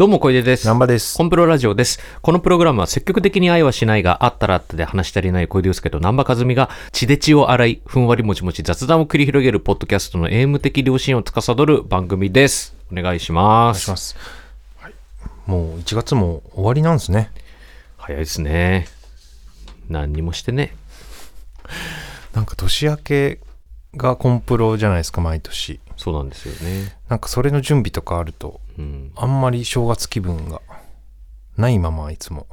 どうも小出です。南波ですコンプロラジオです。このプログラムは積極的に愛はしないが、あったらあったで話し足りない小出祐介と南波和美が血で血を洗い、ふんわりもちもち雑談を繰り広げるポッドキャストのエイム的良心を司る番組です。お願いしまお願いす。します、はい、もう1月も終わりなんですね早いですね。何にもしてね。なんか年明けがコンプロじゃないですか毎年そうなんですよね。なんかそれの準備とかあるとうん。あんまり正月気分がないままいつも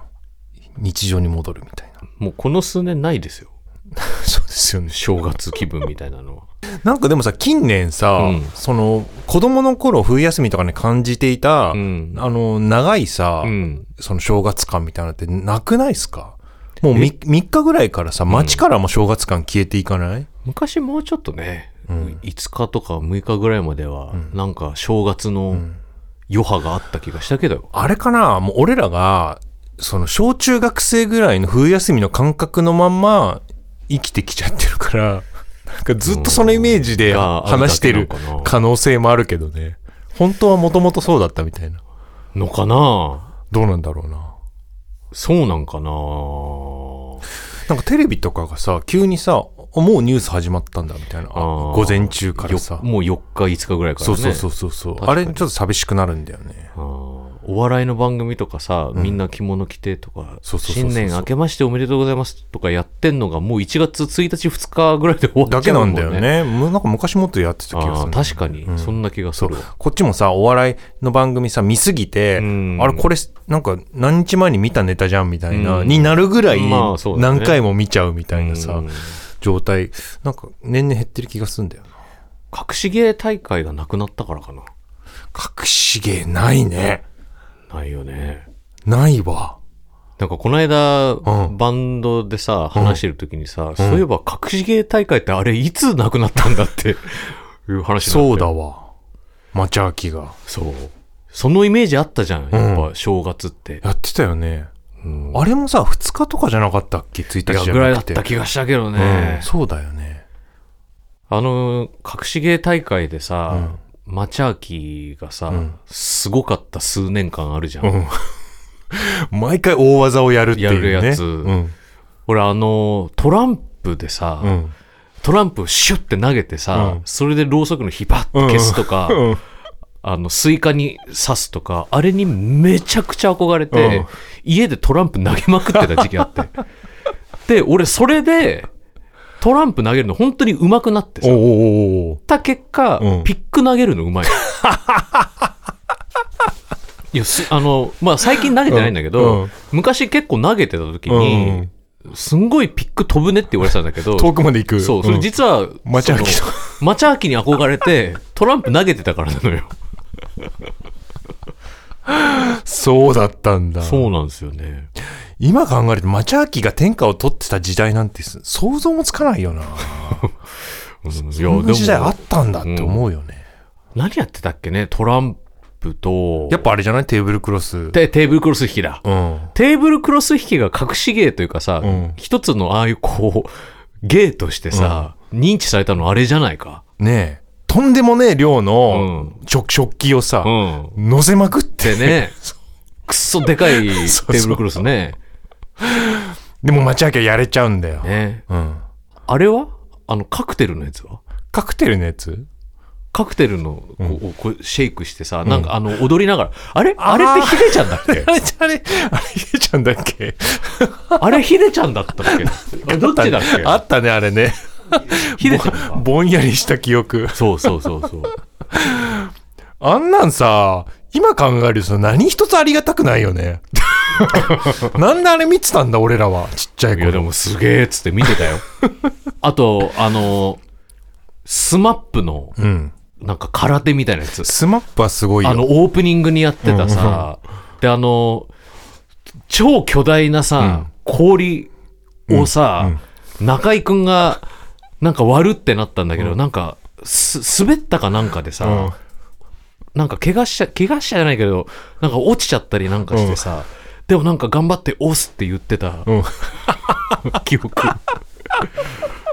日常に戻るみたいなもうこの数年ないですよ。そうですよね正月気分みたいなのは。なんかでもさ近年さ、うんその子供の頃冬休みとかに感じていた、うん。あの長いさ、うん。その正月感みたいなのってなくないですか？もう 3, 3日ぐらいからさ街からも正月感消えていかない、昔もうちょっとね、うん5日とか6日ぐらいまでは、なんか正月の余波があった気がしたけど、あれかなもう俺らが、その小中学生ぐらいの冬休みの感覚のまんま生きてきちゃってるから、なんかずっとそのイメージでが話してる可能性もあるけどね。本当はもともとそうだったみたいな。のかな？どうなんだろうな。そうなんかな？なんかテレビとかがさ、急にさ、もうニュース始まったんだみたいな。午前中からさ。よ。もう4日5日ぐらいからね。そうそうそうそうあれちょっと寂しくなるんだよね。お笑いの番組とかさ、みんな着物着てとか新年明けましておめでとうございますとかやってんのがもう1月1日2日ぐらいで終わっだけなんちゃうもんね。だよね。むなんか昔もっとやってた気がするね。確かに、そんな気がするわ。こっちもさ、お笑いの番組さ、見すぎて、うん。あれこれ、なんか何日前に見たネタじゃんみたいな、うん。になるぐらい何回も見ちゃうみたいなさ、うん状態、なんか年々減ってる気がするんだよな。隠し芸大会がなくなったからかな隠し芸ないね。ないよねないわ。なんかこの間、うんバンドでさ、話してる時にさ、そういえば隠し芸大会ってあれいつなくなったんだって いう話そうだわ。マチャーキが。そう。そのイメージあったじゃん、やっぱ正月って。やってたよね。うんあれもさ、2日とかじゃなかったっけ ?1 いや日じゃぐらいだっ。た気がしたけどうねん。そうだよね。あの、隠し芸大会でさ、マチャーキーがさ、すごかった数年間あるじゃん。うん。毎回大技をやるっていう、ね。やるやつうん。俺あの、トランプでさ、うん。トランプシュッて投げてさ、うんそれでろうそくの火パッて消すとか、うんあの、スイカに刺すとか、あれにめちゃくちゃ憧れて、うん家でトランプ投げまくってた時期あって。で、俺それで、トランプ投げるの本当に上手くなってさ、た結果、うんピック投げるの上手い。いや、すあの、まあ、最近投げてないんだけど、うんうん昔結構投げてた時に、すんごいピック飛ぶねって言われてたんだけど、遠くまで行く。そう、それん実は、マチャーキそのマチャーキに憧れて、トランプ投げてたからなのよ。そうだったんだ。そうなんですよね。今考えると、マチャーキが天下を取ってた時代なんてす想像もつかないよな。うんいや、そんな時代あでもったんだって思うよね。何やってたっけね？トランプと、やっぱあれじゃない？テーブルクロス。テテーブルクロス引きだ。うん。テーブルクロス引きが隠し芸というかさ、うん一つのああいうこう、芸としてさ、認知されたのあれじゃないか。ねえ。とんでもねえ量うのん。食食器をさう、ん。乗せまくって。でね、くっそでかいテーブルクロスね。でもマチャーキはやれちゃうんだよ。ね。うん。あれは？あの、カクテルのやつは？カクテルのやつ？カクテルのこう、こうシェイクしてさ、なんかあの、踊りながら、あれ？あれってヒデちゃんだっけ？あれ、あれ、あれ、ひでちゃんだっけ？あれヒデちゃんだったっけ？どっちだっけ？あったね、あれね。ヒデちゃんかぼんやりした記憶。そうそうそうそう。あんなんさ、今考えると何一つありがたくないよね。なんであれ見てたんだ、俺らは。ちっちゃいいやで頃。もすげえっつって見てたよ。あと、あの、スマップの、うん。なんか空手みたいなやつ。スマップはすごいよ。あの、オープニングにやってたさ、で、あの、超巨大なさ、氷をさ、中居くんが、なんか割るってなったんだけど、なんか、す、滑ったかなんかでさ、うん。なんか怪我しちゃ、怪我しちゃじゃないけど、なんか落ちちゃったりなんかしてさ、でもなんか頑張って押すって言ってた、うん。記憶。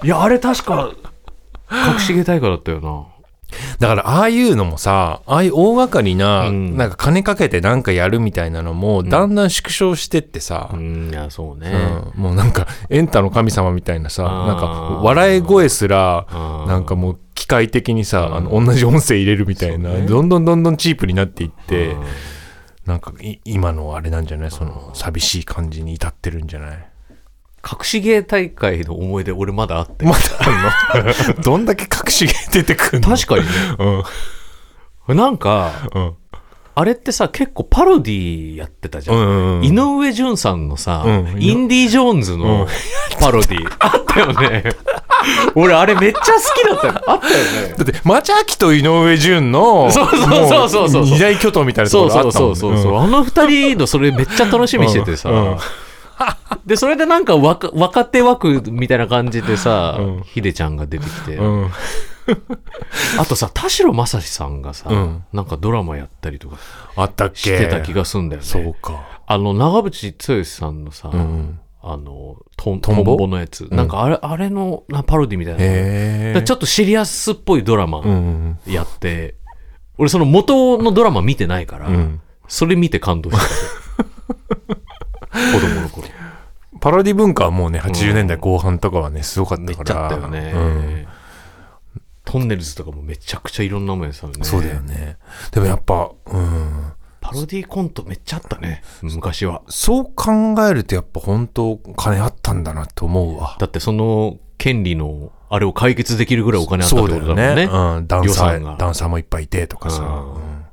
いや、あれ確か、隠し芸大会だったよな。だからああいうのもさああいう大掛かりな、うん。なんか金かけてなんかやるみたいなのもだんだん縮小してってさ、うん、いや、そうね。うん。もうなんかエンタの神様みたいなさなんか笑い声すらなんかもう機械的にさ、うん。あの同じ音声入れるみたいな、ね。どんどんどんどんチープになっていって、うん。なんかい今のあれなんじゃない？その寂しい感じに至ってるんじゃない？隠し芸大会の思い出、俺まだあって。まだあんの？どんだけ隠し芸出てくるの？確かにね。うん。なんか、うん。あれってさ、結構パロディやってたじゃん。うんうん井上順さんのさ、うん。インディ・ジョーンズうん。のパロディ、あったよね。俺、あれめっちゃ好きだったよ。あったよね。だって、町明と井上順の、そうそうそうそうそう。も二大巨頭みたいなとこそうろあったもんね。そうそうそうそう、あの二人のそれめっちゃ楽しみにしててさ、うん。うん でそれでなんか若若手枠みたいな感じでさ、うんヒデちゃんが出てきて、うん。あとさ田代正史さんがさ、うんなんかドラマやったりとかあったっけ？してた気がすんだよねそうか。あの長渕剛さんのさ、うん。あのトントトンボ？ンボのやつ、なんかあれあれのなパロディみたいな、へえ。ちょっとシリアスっぽいドラマうん。やって、俺その元のドラマ見てないから、うん。それ見て感動した 子供の頃パロディ文化はもうね、80年代後半とかはね、すごかったから。めっちゃあったよね、うんトンネルズとかもめちゃくちゃいろんなもんやってたよねそうだよね。でもやっぱ、うん。パロディコントめっちゃあったね昔はそう考えるとやっぱ本当金あったんだなと思うわ。だってその権利のあれを解決できるぐらいお金あったってことだもんねうん。ダンサー、ダンサーもいっぱいいてとかさ。うんうん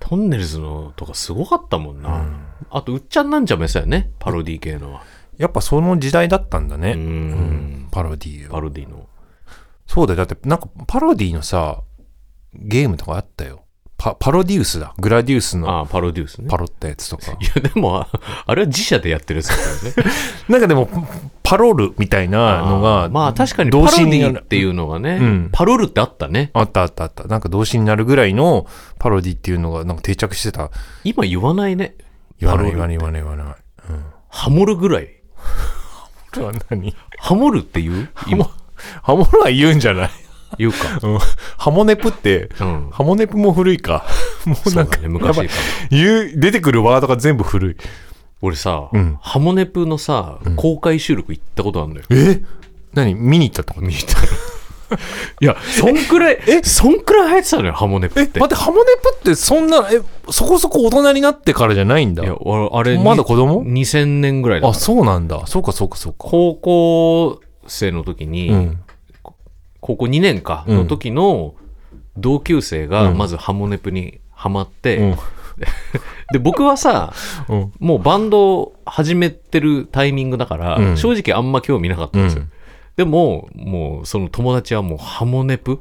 トンネルズのとかすごかったもんな、あとうっちゃんなんちゃんもやってたよねパロディ系のはやっぱその時代だったんだね。うんうんパロディーパを。ロディのそうだよ。だってなんかパロディーのさ、ゲームとかあったよ。パパロディウスだ。グラディウスのああパロデュースねパロったやつとか。いやでもああれは自社でやってるやつだからね なんかでも、パロルみたいなのが、あーまあ確かにパ動ロデ詞になるィっていうのがね、うんパロルってあったねあったあったあった。なんか動詞になるぐらいのパロディっていうのがなんか定着してた。今言わないね言わない言わない言わない言わない。ハモるぐらいうん。これは何？ハモるっていう？今。ハモるは言うんじゃない？言うか。うん。ハモネプって、うん。ハモネプも古いか。もうなんだね昔言う、出てくるワードが全部古い。俺さ、うん。ハモネプのさ、公開収録行ったことあるんだよ。え？何？見に行ったってこと？見たいやそんくらいえそんくらい流行ってたのよハモネプえ、って待って、ハモネプってそんな、え、そこそこ大人になってからじゃないんだい。や俺あれまだ子供？2000年ぐらいだあ、そうなんだ。そうか、そうか、そうか。高校生の時に、うん。高校2年かうんの時の同級生がうんまずハモネプにハマって、うん。で僕はさうん。もうバンドを始めてるタイミングだから、うん正直あんま興味なかったんですよ、うんでももうその友達はもうハモネプ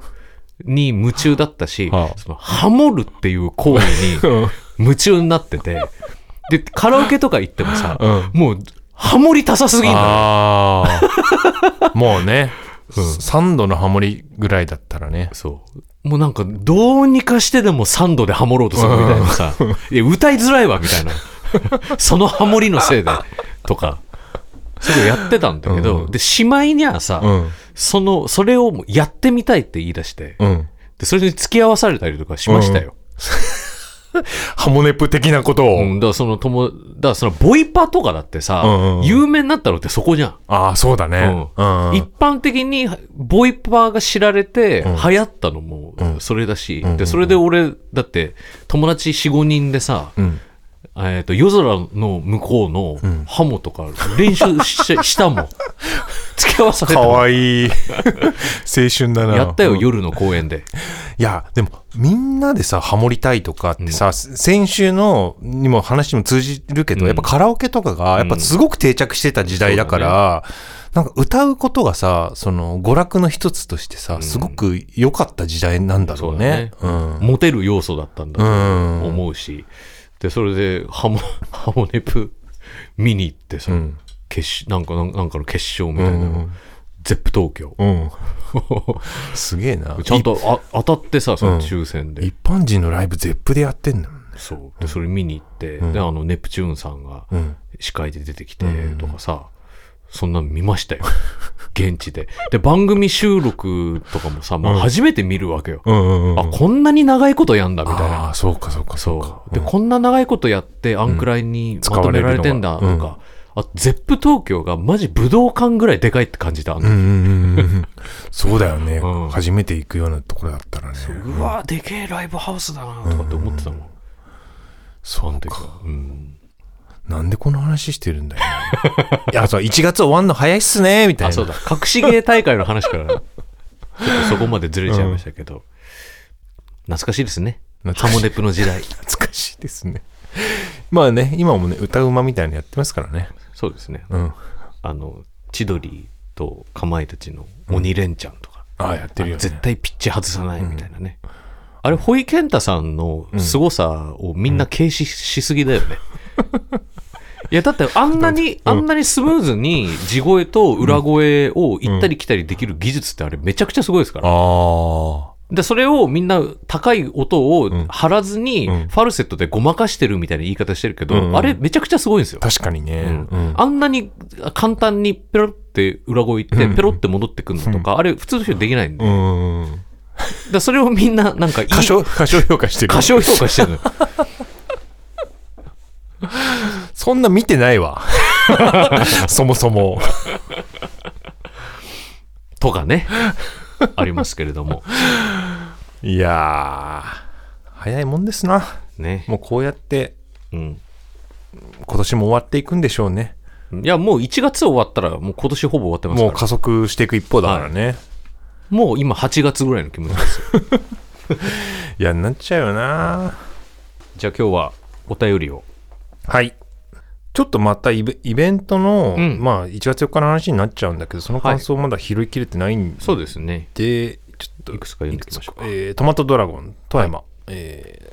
に夢中だったし、はあそのハモるっていう行為に夢中になっててでカラオケとか行ってもさ、うん。もうハモりたさすぎんのよああ。もうね、うん3度のハモリぐらいだったらね。そう。もうなんか、どうにかしてでも3度でハモろうとするみたいなさ、いや、歌いづらいわ、みたいな。そのハモリのせいで、とか、すごいやってたんだけど、うんで、しまいにはさ、うん。その、それをやってみたいって言い出して、うん。で、それに付き合わされたりとかしましたよ。ハモネプ的なことを。うん、だからその友、だからそのボイパとかだってさ、うんうん有名になったのってそこじゃん。ああ、そうだね。うん。一般的にボイパーが知られてうん流行ったのもうんそれだし、うんでそれで俺だって友達45人でさ、うん。えー、と夜空の向こうのん。ハモとか練習し したもん。付き合わされたかわいい。青春だな。やったよ、うん。夜の公園で。いや、でも、みんなでさ、ハモりたいとかってさ、先週のにも話も通じるけど、うん。やっぱカラオケとかが、やっぱすごく定着してた時代だから、なんか歌うことがさ、その娯楽の一つとしてさ、すごく良かった時代なんだろうね。そうだうん。モテる要素だったんだとうん。思うし、でそれでハモ ハモネプ見に行ってさ、うん。決勝なんかなんかの決勝みたいなの、うんゼップ東京うん。すげえな。ちゃんとあ当たってさ、その抽選で。一般人のライブゼップでやってんだもんね。そう。で、それ見に行って、うんで、あの、ネプチューンさんがうん。司会で出てきてうんとかさ、そんなの見ましたよ。現地で。で、番組収録とかもさ、まあ、うん初めて見るわけよ。うんうんうん。あ、こんなに長いことやんだ、みたいな。ああ、そうかそうかそうか。で、こんな長いことやって、あんくらいにまとめられてんだ、とか。あ、ゼップ東京がマジ武道館ぐらいでかいって感じた。あのうんうんうんうん。そうだよねうん。初めて行くようなところだったらね。うわでけえライブハウスだな、とかって思ってたもん。そうてかうん。なんでこの話してるんだよ。いや、そう、1月終わんの早いっすね、みたいな。あ、そうだ。隠し芸大会の話から、ちょっとそこまでずれちゃいましたけど。懐かしいですね。ハモネプの時代。懐かしいですね。まあね、今もね、歌うまみたいなのやってますからね。そうですね。うん。あの、千鳥とかまいたちの鬼レンチャンとか。ああ、やってるよね。絶対ピッチ外さないみたいなね。あれ、ホイケンタさんの凄さをみんな軽視しすぎだよね。いや、だってあんなに、あんなにスムーズに地声と裏声を行ったり来たりできる技術ってあれめちゃくちゃすごいですから。ああ。で、それをみんな高い音を張らずに、うんファルセットでごまかしてるみたいな言い方してるけど、うんうんあれめちゃくちゃすごいんですよ。確かにね。うん。あんなに簡単にペロって裏声行って、ペロって戻ってくるのとか、あれ普通の人できないんで。うだそれをみんななんかいい過小、過小評価してる。過小評価してる。そんな見てないわ。そもそも。とかね。ありますけれども。いやー、早いもんですな。ね。もうこうやって、うん。今年も終わっていくんでしょうね。いや、もう1月終わったら、もう今年ほぼ終わってますから。もう加速していく一方だからね。もう今8月ぐらいの気持ちですよ。いや、なっちゃうよな。じゃあ今日はお便りを。はい。ちょっとまたイベイベントの、うんまあ1月4日の話になっちゃうんだけど、その感想まだ拾いきれてないんで、そうですね。ちょっといくつか読んでいきましょうか。えートマトドラゴン、富山、え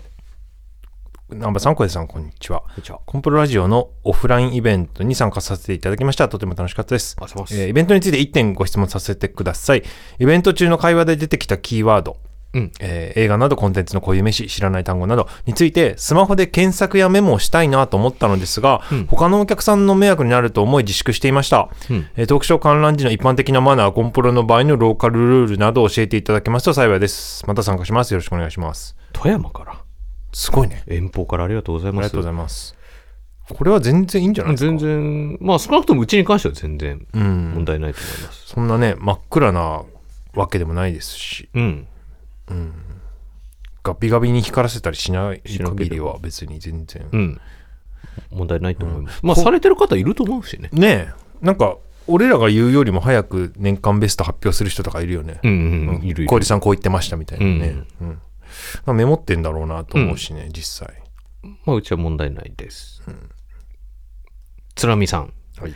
ー、南波さん、小江さん、こんにちは。じゃあ、コンプロラジオのオフラインイベントに参加させていただきました。とても楽しかったですえーイベントについて1点ご質問させてください。イベント中の会話で出てきたキーワード、うん。えー映画などコンテンツの固有名詞、知らない単語などについてスマホで検索やメモをしたいなと思ったのですが、うん他のお客さんの迷惑になると思い自粛していました。うんえートークショー観覧時の一般的なマナー、コンプロの場合のローカルルールなどを教えていただけますと幸いです。また参加します。よろしくお願いします。富山から。すごいね。遠方からありがとうございます。ありがとうございます。これは全然いいんじゃないですか？全然、まあ少なくともうちに関しては全然うん問。題ないと思います。そんなね、真っ暗なわけでもないですし、うん。ガビガビに光らせたりしない限りは別に全然。うん。問題ないと思います。まあされてる方いると思うしね。ねえ、なんか、俺らが言うよりも早く年間ベスト発表する人とかいるよね。うんうんうん。小出さんこう言ってましたみたいなね。うん。まあメモってんだろうなと思うしね、実際。まあうちは問題ないです。つらみさん。はい。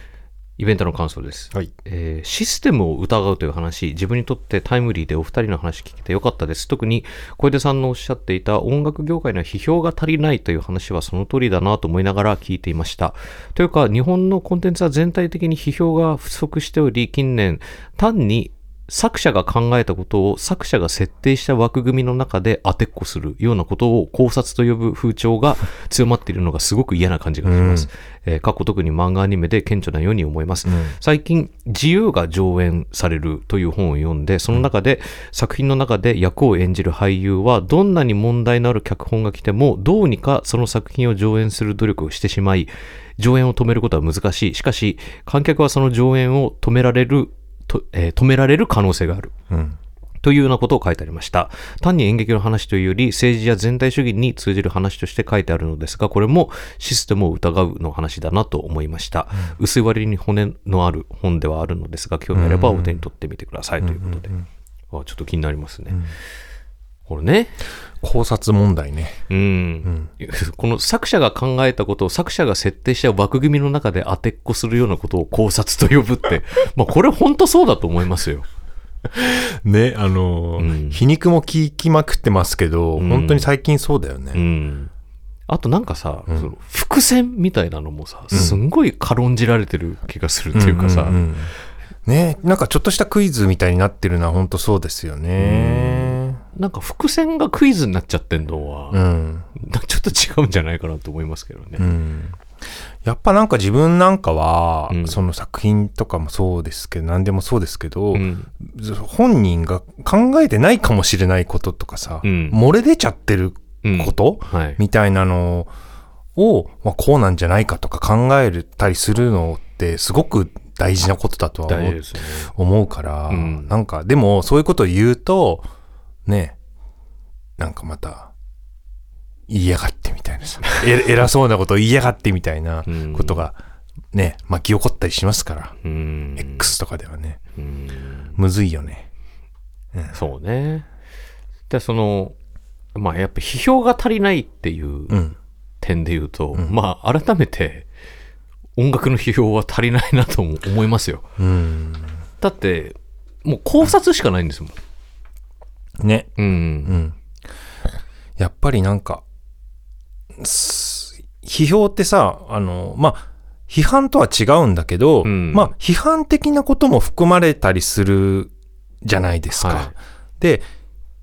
イベントの感想です。はい。えーシステムを疑うという話、自分にとってタイムリーでお二人の話聞けてよかったです。特に小出さんのおっしゃっていた音楽業界の批評が足りないという話はその通りだなと思いながら聞いていました。というか、日本のコンテンツは全体的に批評が不足しており、近年単に作者が考えたことを作者が設定した枠組みの中で当てっこするようなことを考察と呼ぶ風潮が強まっているのがすごく嫌な感じがします。えー過去特に漫画アニメで顕著なように思います。最近、自由が上演されるという本を読んで、その中で、作品の中で役を演じる俳優は、どんなに問題のある脚本が来ても、どうにかその作品を上演する努力をしてしまい、上演を止めることは難しい。しかし、観客はその上演を止められる、とえー止められる可能性がある。うん。というようなことを書いてありました。単に演劇の話というより、政治や全体主義に通じる話として書いてあるのですが、これもシステムを疑うの話だなと思いました。薄い割に骨のある本ではあるのですが、興味あればお手に取ってみてくださいということで。あちょっと気になりますね。これね。考察問題ね。うん、この作者が考えたことを作者が設定した枠組みの中で当てっこするようなことを考察と呼ぶって、まあこれ本当そうだと思いますよ。ね、あのーうん皮肉も聞きまくってますけど、ん本当に最近そうだよね。うん。あとなんかさ、その伏線みたいなのもさ、すんごい軽んじられてる気がするっていうかさ、んんんねなんかちょっとしたクイズみたいになってるのは本当そうですよね。なんか伏線がクイズになっちゃってんのは、うん。ちょっと違うんじゃないかなと思いますけどね。うん。やっぱなんか自分なんかは、うんその作品とかもそうですけど、何でもそうですけど、うん本人が考えてないかもしれないこととかさ、うん漏れ出ちゃってるうんこと、はい。みたいなのを、まあ、こうなんじゃないかとか考えたりするのってすごく大事なことだとは思うから、うんなんかでもそういうことを言うとねなんかまた言いやがってみたいな偉そうなことを言いやがってみたいなうん。ことがね巻き起こったりしますから、うん。X とかではね。うん。むずいよね。そうね。で、その、まあやっぱ批評が足りないっていううん。点で言うと、まあ改めて音楽の批評は足りないなとも思いますよ。うん。だって、もう考察しかないんですもん。ねうん。うんやっぱりなんかす批評ってさあのまあ批判とは違うんだけど、うんまあ批判的なことも含まれたりするじゃないですか。はいで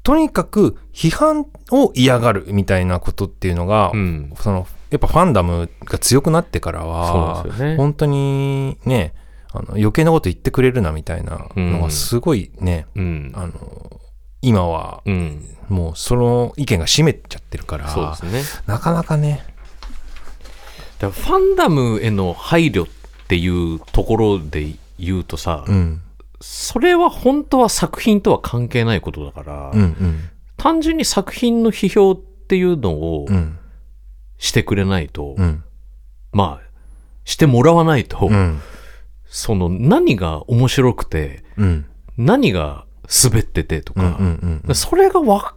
とにかく批判を嫌がるみたいなことっていうのが、うん。そのやっぱファンダムが強くなってからはね本当にねあの余計なこと言ってくれるなみたいなのがすごいね、うん。あの今はうん。もうその意見が占めちゃってるからそうですね。なかなかね。だファンダムへの配慮っていうところで言うとさ、うん。それは本当は作品とは関係ないことだから、うんうん。単純に作品の批評っていうのをうん。してくれないと、うん。まあ、してもらわないと、うん。その何が面白くて、うん。何が滑っててとか、それがわ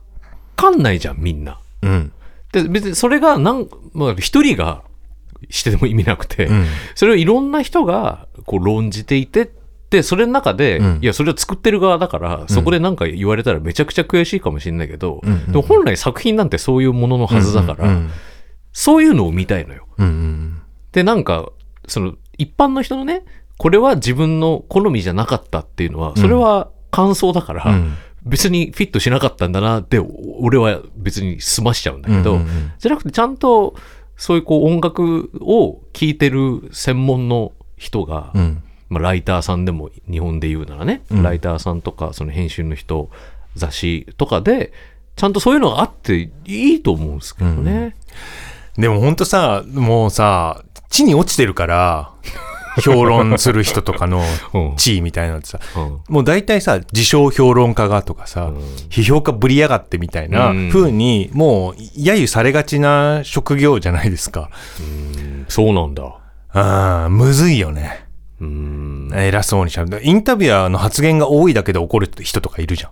かんないじゃん、みんな。うん。で、別にそれがなん、まあ、一人がしても意味なくて、うん。それをいろんな人がこう論じていて、で、それの中で、うん。いや、それを作ってる側だから、そこで何か言われたらめちゃくちゃ悔しいかもしれないけど、うんうんでも本来作品なんてそういうもののはずだから、うんそういうのを見たいのよ。うんうん。で、なんか、その、一般の人のね、これは自分の好みじゃなかったっていうのは、それは感想だから、うん。別にフィットしなかったんだなって、俺は別に済ましちゃうんだけど、うんうんうん。じゃなくてちゃんと、そういうこう音楽を聴いてる専門の人が、うん。まあ、ライターさんでも日本で言うならね、うん。ライターさんとかその編集の人雑誌とかでちゃんとそういうのがあっていいと思うんですけどね。でもほんとさもうさ地に落ちてるから評論する人とかのうん地位みたいなのってさうんもう大体さ自称評論家がとかさ、うん批評家ぶりやがってみたいなうん風にもう揶揄されがちな職業じゃないですか。そうなんだ。ああ、むずいよね。うん。偉そうにしゃべる。インタビュアーの発言が多いだけで怒る人とかいるじゃん。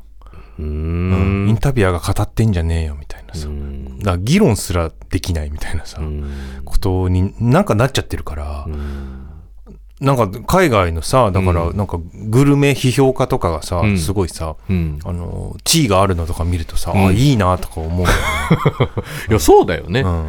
うインん。タビュアーが語ってんじゃねえよみたいなさ。うんだから議論すらできないみたいなさ、ことになんかなっちゃってるから、なんか海外のさ、だからなんかグルメ批評家とかがさ、うんすごいさ、うん。あの、地位があるのとか見るとさ、うんあ、いいなとか思うよね。いや、そうだよね。うん。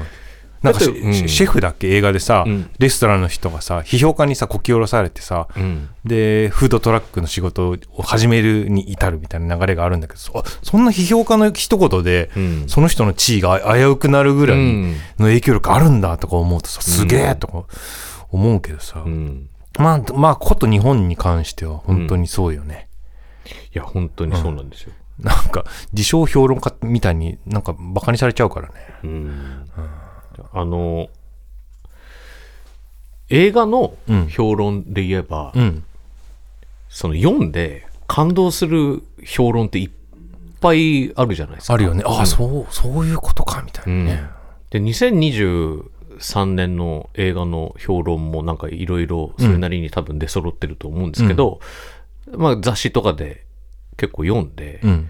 なんかシェフだっけ？映画でさ、うんレストランの人がさ、批評家にさ、こき下ろされてさ、うん。で、フードトラックの仕事を始めるに至るみたいな流れがあるんだけど、そそんな批評家の一言で、うん。その人の地位が危うくなるぐらいうんの影響力あるんだとか思うとさ、すげえとか思うけどさ、うん。まあ、まあ、こと日本に関しては本当にそうよね。いや、本当にそうなんですよ。なんか、自称評論家みたいになんかバカにされちゃうからね。うん。あの、映画のうん評論で言えば、うん。その読んで感動する評論っていっぱいあるじゃないですか。あるよね。ああ、そう、そういうことか、みたいなね。で、2023年の映画の評論もなんかいろいろそれなりに多分出揃ってると思うんですけど、まあ雑誌とかで結構読んで、いうん。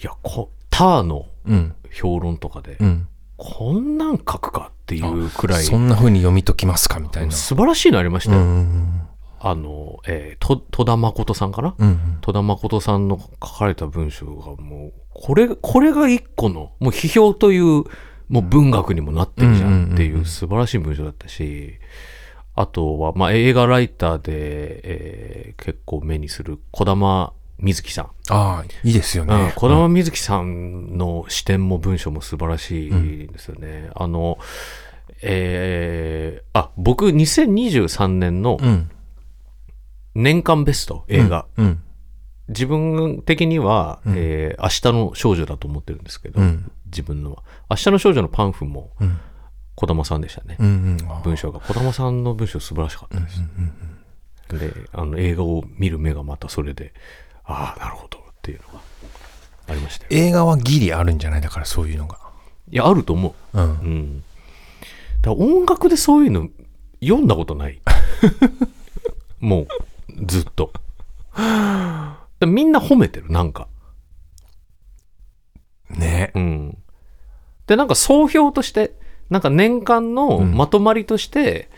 や、こターのうん。評論とかで、うん。こんなん書くかっていうくらい、そんな風に読み解きますか、みたいな。素晴らしいのありましたうよ。ん。あの、えーと戸田誠さんかな、うん。戸田誠さんの書かれた文章がもう、これ、これが一個の、もう批評という、もう文学にもなってるじゃんっていう素晴らしい文章だったし、あとは、まあ映画ライターで、えー結構目にする小玉瑞希さん。ああ、いいですようんね。小玉瑞希さんの視点も文章も素晴らしいですよね。あの、えー、あ、僕2023年のうん。年間ベスト映画。うん。自分的には、うんえー明日の少女だと思ってるんですけど、うん。自分のは。明日の少女のパンフもうん。児玉さんでしたね。うん。うん。文章が。児玉さんの文章素晴らしかったです。で、あの映画を見る目がまたそれで、ああ、なるほどっていうのがありましたよ。映画はギリあるんじゃない？だからそういうのが。いや、あると思う。うん。うん。だ音楽でそういうの読んだことない。もう、ずっと。でみんな褒めてる、なんか。ね。うん。で、なんか総評として、なんか年間のうんまとまりとして、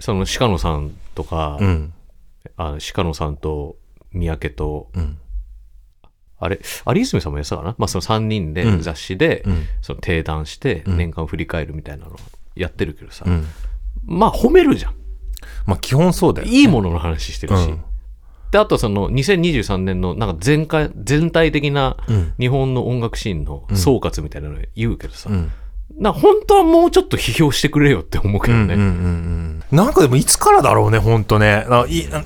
その鹿野さんとか、うん。あ鹿野さんと三宅と、うん。あれ、有泉さんもやってたかな？まあその3人でうん雑誌で、うん。その定談してうん年間振り返るみたいなのやってるけどさ、うん。まあ褒めるじゃん。まあ基本そうだよ。いいものの話してるし。うんで、あとその2023年のなんか全体全体的なうん。日本の音楽シーンの総括みたいなの言うけどさ、うん。な本当はもうちょっと批評してくれよって思うけどね。うんうんうんうんなんかでもいつからだろうね、ほんとね。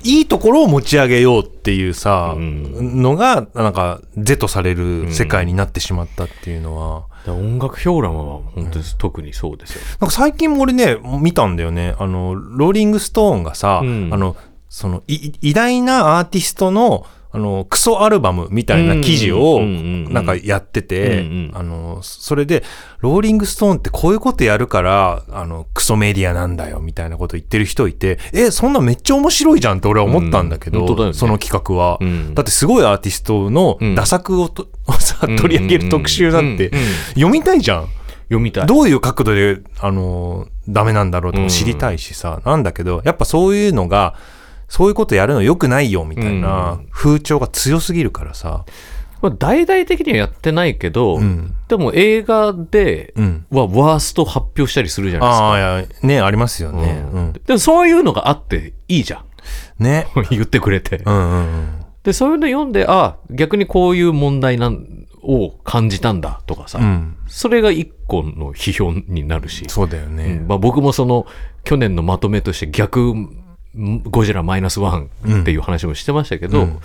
いいところを持ち上げようっていうさ、うんのが、なんか、是とされる世界になってしまったっていうのは。だから音楽評論は本当に特にそうですよ。なんか最近も俺ね、見たんだよね。あの、ローリングストーンがさ、うんあの、その、い偉大なアーティストの、あの、クソアルバムみたいな記事を、うんうんうん。うんなんかやってて、うんうん。あの、それで、ローリングストーンってこういうことやるから、あの、クソメディアなんだよ、みたいなこと言ってる人いて、え、そんなめっちゃ面白いじゃんって俺は思ったんだけど、うんね。その企画は。うん。だってすごいアーティストのうん。打作をと、さ取り上げる特集なんて。うんうん。うん読みたいじゃん。読みたい。どういう角度で、あの、ダメなんだろうとか知りたいしさ、なんだけど、やっぱそういうのが、そういうことやるの良くないよ、みたいな風潮が強すぎるからさ。まあ、大々的にはやってないけど、うん。でも映画でうん。はワースト発表したりするじゃないですか。あね、ありますよね。ううんん。でもそういうのがあっていいじゃん。ね。言ってくれて。うんうんうん。で、そういうの読んで、あ逆にこういう問題なんを感じたんだとかさ、うん。それが一個の批評になるし、そうだようねん。まあ、僕もその去年のまとめとして逆んゴジラマイナスワンっていう話もしてましたけど、うん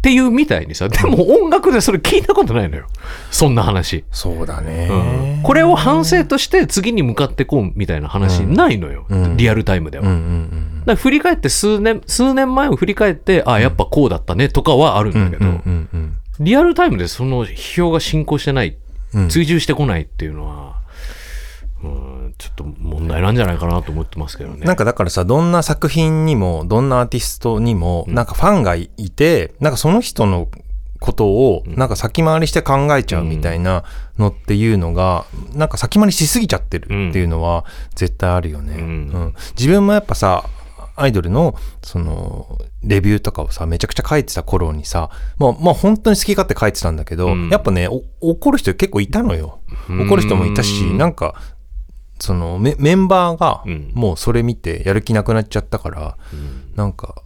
っていうみたいにさ、でも音楽でそれ聞いたことないのよ。そんな話。そうだうんね。これを反省として次に向かってこうみたいな話ないのよ。うんリアルタイムでは。うんうんだから振り返って数年、数年前を振り返って、ああ、やっぱこうだったねとかはあるんうん。うんだけど、うんうんリアルタイムでその批評が進行してない、うん。追従してこないっていうのは、うん、ちょっと問題なんじゃないかなと思ってますけどね。なんかだからさ、どんな作品にも、どんなアーティストにも、なんかファンがいて、なんかその人のことを、なんか先回りして考えちゃうみたいなのっていうのが、なんか先回りしすぎちゃってるっていうのは絶対あるよね。うんうん自分もやっぱさ、アイドルの、その、レビューとかをさ、めちゃくちゃ書いてた頃にさ、まあ、まあ本当に好き勝手書いてたんだけど、うんやっぱね、お怒る人結構いたのよ。うん怒る人もいたし、なんか、そのメメンバーがうんもうそれ見てやる気なくなっちゃったから、うんなんか、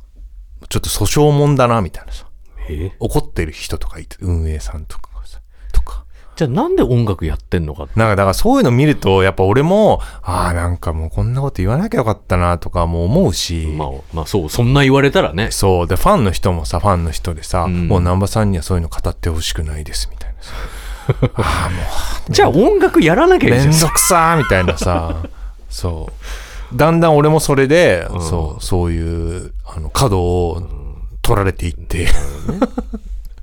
ちょっと訴訟もんだな、みたいなさ。え？怒ってる人とかいて、運営さんとかがさ、とか。じゃあなんで音楽やってんのかなんか、だからそういうの見ると、やっぱ俺も、ああ、なんかもうこんなこと言わなきゃよかったな、とかもう思うし、まあ、まあそう、そんな言われたらね。そう。で、ファンの人もさ、ファンの人でさ、うんもう南波さんにはそういうの語ってほしくないです、みたいなさ。もじゃあ音楽やらなきう、ゃいいじゃん。めんどくさー、みたいなさ、そう。だんだん俺もそれで、うんそう、そういう、あの、角を取られていって。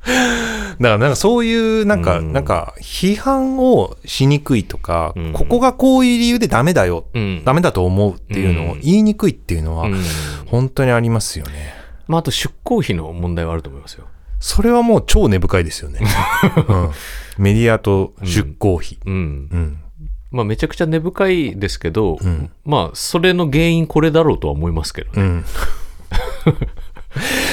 だからなんかそういう、なんか、うんなんか、批判をしにくいとか、うんここがこういう理由でダメだよ、うん。ダメだと思うっていうのをうん言いにくいっていうのは、うん本当にありますよね。まあ、あと出向費の問題はあると思いますよ。それはもう超根深いですよね。うん、メディアと出向費。うん。うん。まあ、めちゃくちゃ根深いですけど、うんまあ、それの原因これだろうとは思いますけどね。うん。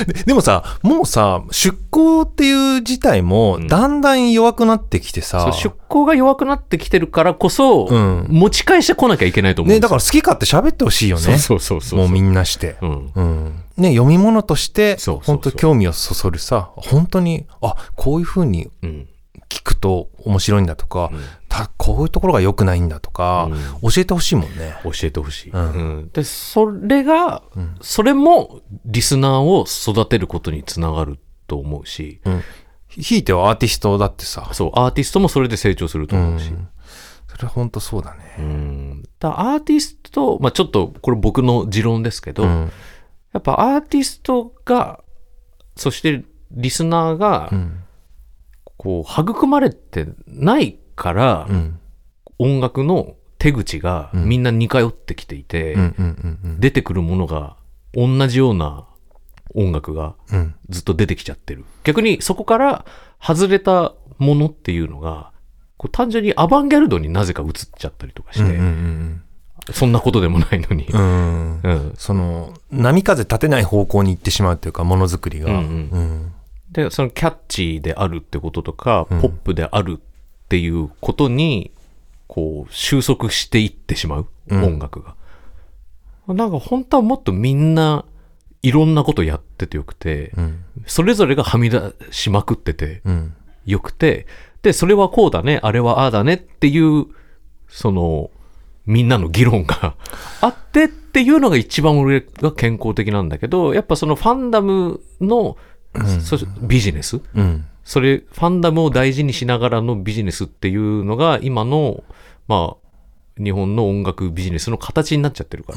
ででもさ、もうさ、出向っていう事態もうんだんだん弱くなってきてさ、そう出向が弱くなってきてるからこそ、うん持ち返してこなきゃいけないと思うんね、だから好き勝手喋ってほしいよね。そうそうそうそう。もうみんなして。うん。うん。ね、読み物として、そうそうそう本当興味をそそるさ、本当に、あ、こういう風にうん。聞くと面白いんだとか、あこういうところが良くないんだとか、教えてほしいもんね。教えてほしい、うんうんでそれが、んそれもリスナーを育てることにつながると思うし、うん。ひいてはアーティストだってさ。そうアーティストもそれで成長すると思うし、うんそれは本当そうだね。うんだからアーティスト、まあ、ちょっとこれ僕の持論ですけど、うん。やっぱアーティストがそしてリスナーがうん。こう育まれてないから、うん。音楽の手口がみんな似通ってきていて。出てくるものが同じような音楽がうん。ずっと出てきちゃってる。逆にそこから外れたものっていうのが、こう単純にアバンギャルドになぜか移っちゃったりとかして。そんなことでもないのに。うん。うんその、波風立てない方向に行ってしまうっていうか、ものづくりが。うんうんうん。で、そのキャッチーであるってこととか、うんポップであるっていうことに、こう、収束していってしまう、うん音楽が。なんか本当はもっとみんないろんなことやっててよくて、うん。それぞれがはみ出しまくっててうん。よくて、で、それはこうだね、あれはああだねっていう、その、みんなの議論が あってっていうのが一番俺が健康的なんだけど、やっぱそのファンダムの、そビジネス？うん。それ、ファンダムを大事にしながらのビジネスっていうのが今の、まあ、日本の音楽ビジネスの形になっちゃってるか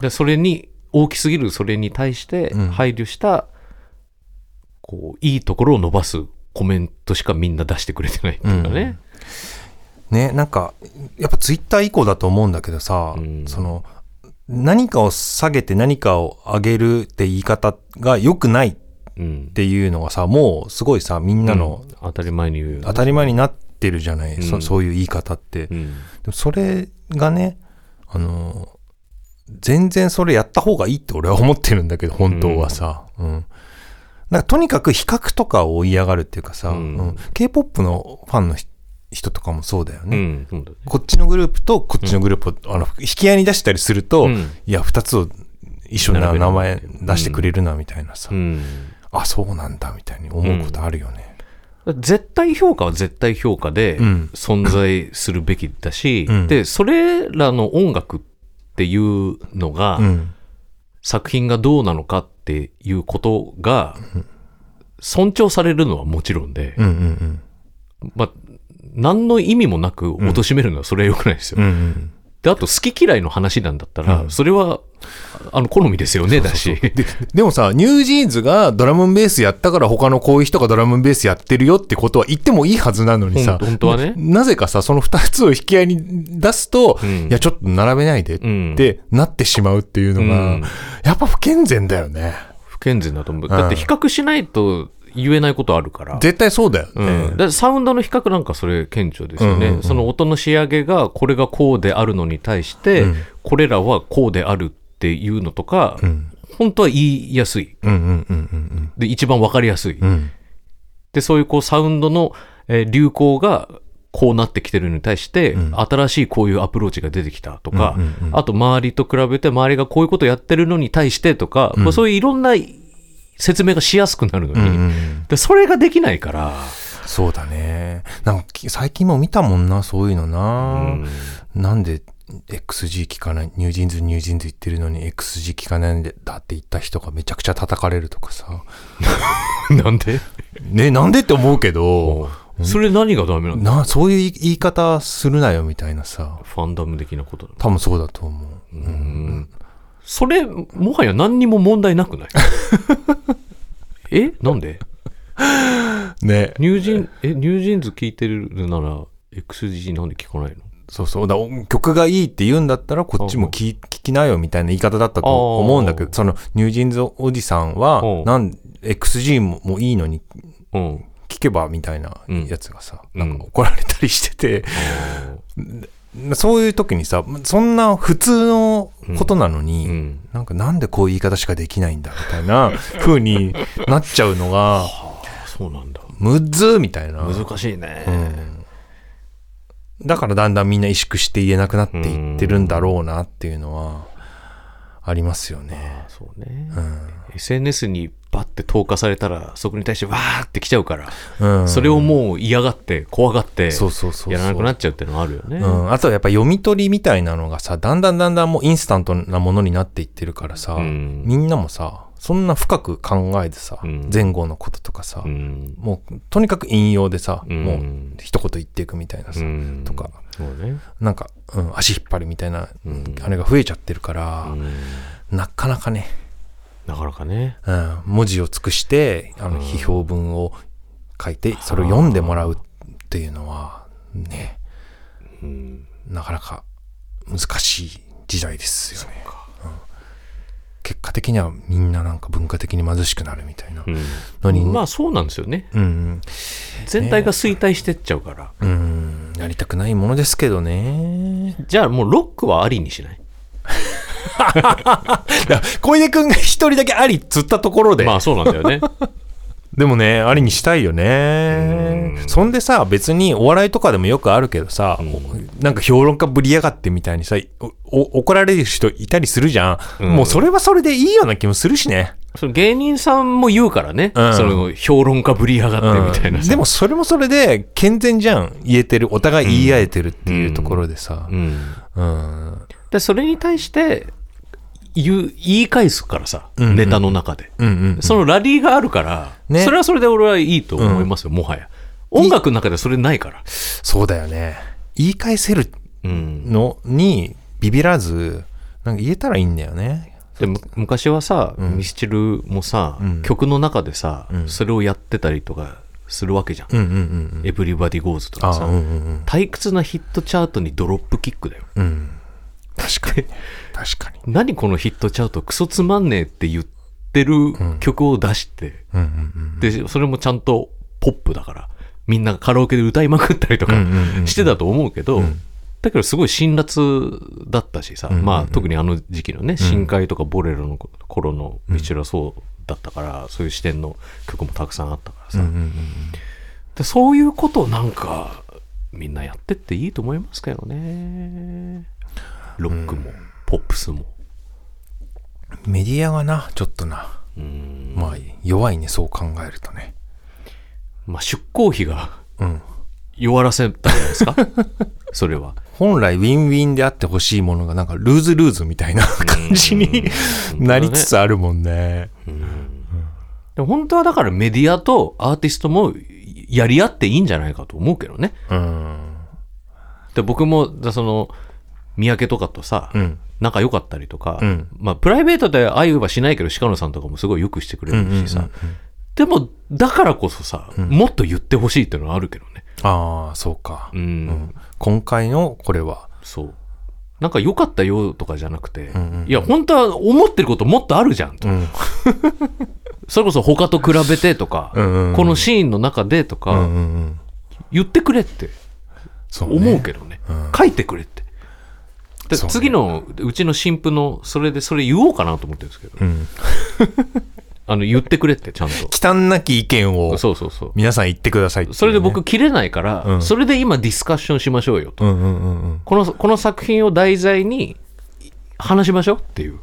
ら、それに、大きすぎるそれに対してうん。配慮した、こう、いいところを伸ばすコメントしかみんな出してくれてないっていうかね。ね、なんか、やっぱツイッター以降だと思うんだけどさ、うん。その、何かを下げて何かを上げるって言い方が良くないっうん。ていうのがさ、もうすごいさ、みんなのうん当たり前に言うよね、当たり前になってるじゃない、うんそそういう言い方って。でうん。もそれがね、あの、全然それやった方がいいって俺は思ってるんだけど、本当はさ。うん。なんかとにかく比較とかを追い上がるっていうかさ、うんうん K-POP のファンの人人とかもそうだよね。うん。そうだねこっちのグループとこっちのグループを、あの、引き合いに出したりすると、うんいや、二つを一緒な並べる名前出してくれるな、みたいなさ、うん。あ、そうなんだ、みたいに思うことあるよね。絶対評価は絶対評価でうん存在するべきだし、うんで、それらの音楽っていうのが、うん。作品がどうなのかっていうことが、尊重されるのはもちろんで、うんうんまあ、何の意味もなく貶めるのはそれは良くないですよ。うん。うんうん。で、あと好き嫌いの話なんだったら、それは、あの、好みですよね、だし。で、でもさ、ニュージーンズがドラムンベースやったから他のこういう人がドラムンベースやってるよってことは言ってもいいはずなのにさ、本当はねななぜかさ、その二つを引き合いに出すと、うんいや、ちょっと並べないでっうんてなってしまうっていうのが、うんやっぱ不健全だよね。不健全だと思う。だって比較しないと言えないことあるから。絶対そうだようん、ね。だサウンドの比較なんかそれ顕著ですよね、うんうんうんその音の仕上げがこれがこうであるのに対して、うんこれらはこうであるっていうのとか、うん。本当は言いやすいうんうんうんうんで一番わかりやすい、うん。うん。でそういうこうサウンドの、えー流行がこうなってきてるのに対して、うん新しいこういうアプローチが出てきたとか、うんうんうんあと周りと比べて周りがこういうことやってるのに対してとか、うんまあそういういろんな説明がしやすくなるのに、うんうんでそれができないから、そうだね。なんかき最近も見たもんな、そういうのな。うん。なんで XG 聞かない、ニュージーンズニュージーンズ言ってるのに XG 聞かないんだって言った人がめちゃくちゃ叩かれるとかさ。なんで？ね、なんでって思うけど、それ何がダメなんだな、そういう言い言い方するなよみたいなさ。ファンダム的なことだ多分そうだと思う。うんそれ、もはや何にも問題なくない？え？なんで？ね。ニュージン、え、ニュージーンズ聞いてるなら、XG なんで聞かないの？そうそう。だ曲がいいって言うんだったらこっちも聞聞きなよみたいな言い方だったと思うんだけど、そのニュージーンズおじさんはう、んなん、XG ももいいのにうん。聞けばみたいなやつがさ、うん。なんか怒られたりしてて、そういう時にさ、そんな普通のことなのに、うん。なんかなんでこういう言い方しかできないんだみたいな 風になっちゃうのが、そうなんだ。むっずーみたいな。難しいね。うん。だからだんだんみんな萎縮して言えなくなっていってるんだろうなっていうのはありますよね。そうね。うん。SNS にバッて投下されたらそこに対してわーって来ちゃうから、うん。それをもう嫌がって怖がってそうそうそうそう。やらなくなっちゃうっていうのはあるよね。うん、あとはやっぱ読み取りみたいなのがさだんだんだんだんもうインスタントなものになっていってるからさ、うん。みんなもさそんな深く考えてさ、うん。前後のこととかさ、うん。もうとにかく引用でさ、うん。もう一言言っていくみたいなさ、うん。とか。ね。なんか、うん、足引っ張るみたいな、うん。あれが増えちゃってるから、うん。なかなかね、なかなかね。うん、文字を尽くしてあの批評文を書いてそれを読んでもらうっていうのはね。うん。なかなか難しい時代ですよね、うん。結果的にはみんななんか文化的に貧しくなるみたいなうん。のに、まあそうなんですよね。うん、全体が衰退してっちゃうから。うん、やりたくないものですけどね。じゃあもうロックはありにしない？小出くんが一人だけありっつったところで、まあそうなんだよね。でもね、ありにしたいよね。そんでさ、別にお笑いとかでもよくあるけどさ、なんか評論家ぶりやがってみたいにさ、怒られる人いたりするじゃん,、うんもうそれはそれでいいような気もするしね。その芸人さんも言うからね。うんその評論家ぶりやがってみたいなさ。でもそれもそれで健全じゃん。言えてる。お互い言い合えてるっていうところでさ。うん。うん。で、それに対して、言う、言い返すからさ、うんうんネタの中で。うんうん。そのラリーがあるから、ねそれはそれで俺はいいと思いますよ、もはや。音楽の中でそれないから。そうだよね。言い返せるうん。のにビビらず、なんか言えたらいいんだよね。でむ昔はさ、んミスチルもさ、うん曲の中でさ、うんそれをやってたりとかするわけじゃん。うんうんうんうん。 everybody goes とかさ、あうんうん退屈なヒットチャートにドロップキックだよ。うん。うん。確かに。確かに。何このヒットチャートクソつまんねえって言ってる曲を出して、で、それもちゃんとポップだから、みんなカラオケで歌いまくったりとかしてたと思うけど、んだけどすごい辛辣だったしさ、んうんうんまあ特にあの時期のね、深海とかボレロの頃のミスチルはそうだったから、そういう視点の曲もたくさんあったからさ、うん。うんうんでそういうことをなんかみんなやってっていいと思いますけどね。ロックも、ポップスも。うん。メディアがな、ちょっとな、うんまあ弱いね、そう考えるとね。まあ出向費がうん。弱らせたんじゃないですか？それは。本来ウィンウィンであってほしいものがなんかルーズルーズみたいな感じにうんなりつつあるもんね。でも本当はだからメディアとアーティストもやり合っていいんじゃないかと思うけどね。うん。で僕もだその三宅とかとさ、うん。仲良かったりとか、うんまあプライベートで会えばしないけど鹿野さんとかもすごいよくしてくれるしさ、でもだからこそさ、もっと言ってほしいっていうのはあるけどね。ああ、そうか。うん、うん今回のこれは。そう。なんか良かったよとかじゃなくて、んうんいや本当は思ってることもっとあるじゃんと。うん。それこそ他と比べてとか、うんうんうんこのシーンの中でとか、うんうんうん。言ってくれってそうね思うけどね。うん書いてくれって。ね次のうちの新婦のそれでそれ言おうかなと思ってるんですけど、うん。あの言ってくれってちゃん忌憚なき意見をと。そうそうそう。皆さん言ってくださいねそれで僕切れないから、うんそれで今ディスカッションしましょうよと。うんうんうんうん。このこの作品を題材に話しましょうっていう。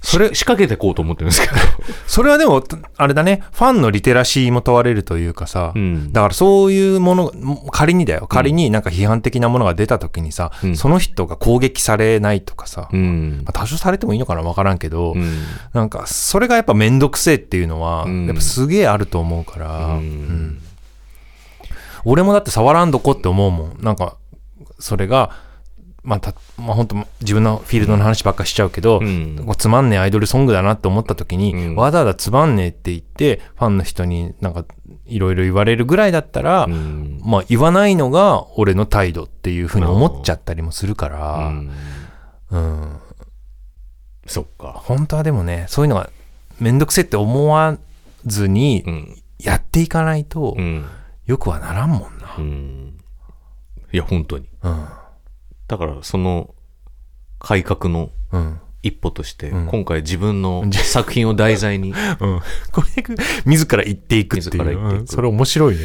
それ仕掛けてこうと思ってるんですけど。それはでも、あれだね、ファンのリテラシーも問われるというかさ、うん。だからそういうもの、仮にだよ、仮になんか批判的なものが出た時にさ、うん。その人が攻撃されないとかさ、うん。まあ、多少されてもいいのかなわからんけど、うん。なんかそれがやっぱめんどくせえっていうのは、うん。やっぱすげえあると思うから、俺もだって触らんどこって思うもん。なんか、それが、まあ、たまあ、本当自分のフィールドの話ばっかしちゃうけど、うんこうつまんねえアイドルソングだなって思った時に、うんわざわざつまんねえって言って、ファンの人になんかいろいろ言われるぐらいだったら、うんまあ言わないのが俺の態度っていうふうに思っちゃったりもするかうら、んうん。そっか。本当はでもね、そういうのがめんどくせえって思わずにうんやっていかないとうんよくはならんもんな。うんいや本当に。うん。だからその改革のうん。一歩として、うん。今回自分の作品を題材に うん。これ自ら言っていくっていう。自ら言っていく。うん。それ面白いね。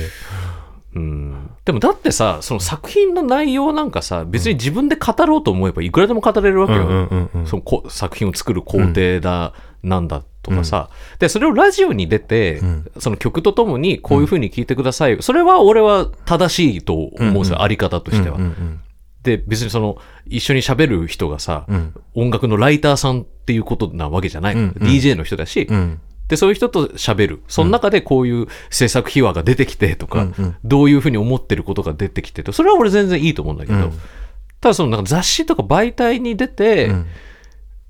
うん、でもだってさその作品の内容なんかさ別に自分で語ろうと思えばいくらでも語れるわけよ、うんうんうんうん。そのこ作品を作る工程だ、なんだとかさ、でそれをラジオに出て、ん。その曲とともにこういう風に聞いてください、それは俺は正しいと思うんですよ、あり方としては。うんうんで別にその一緒に喋る人がさ、うん。音楽のライターさんっていうことなわけじゃない、うんうん。DJ の人だし、うん。でそういう人と喋る。その中でこういう制作秘話が出てきてとか、うんうん。どういうふうに思ってることが出てきてとそれは俺全然いいと思うんだけど、うん。ただそのなんか雑誌とか媒体に出て、うん。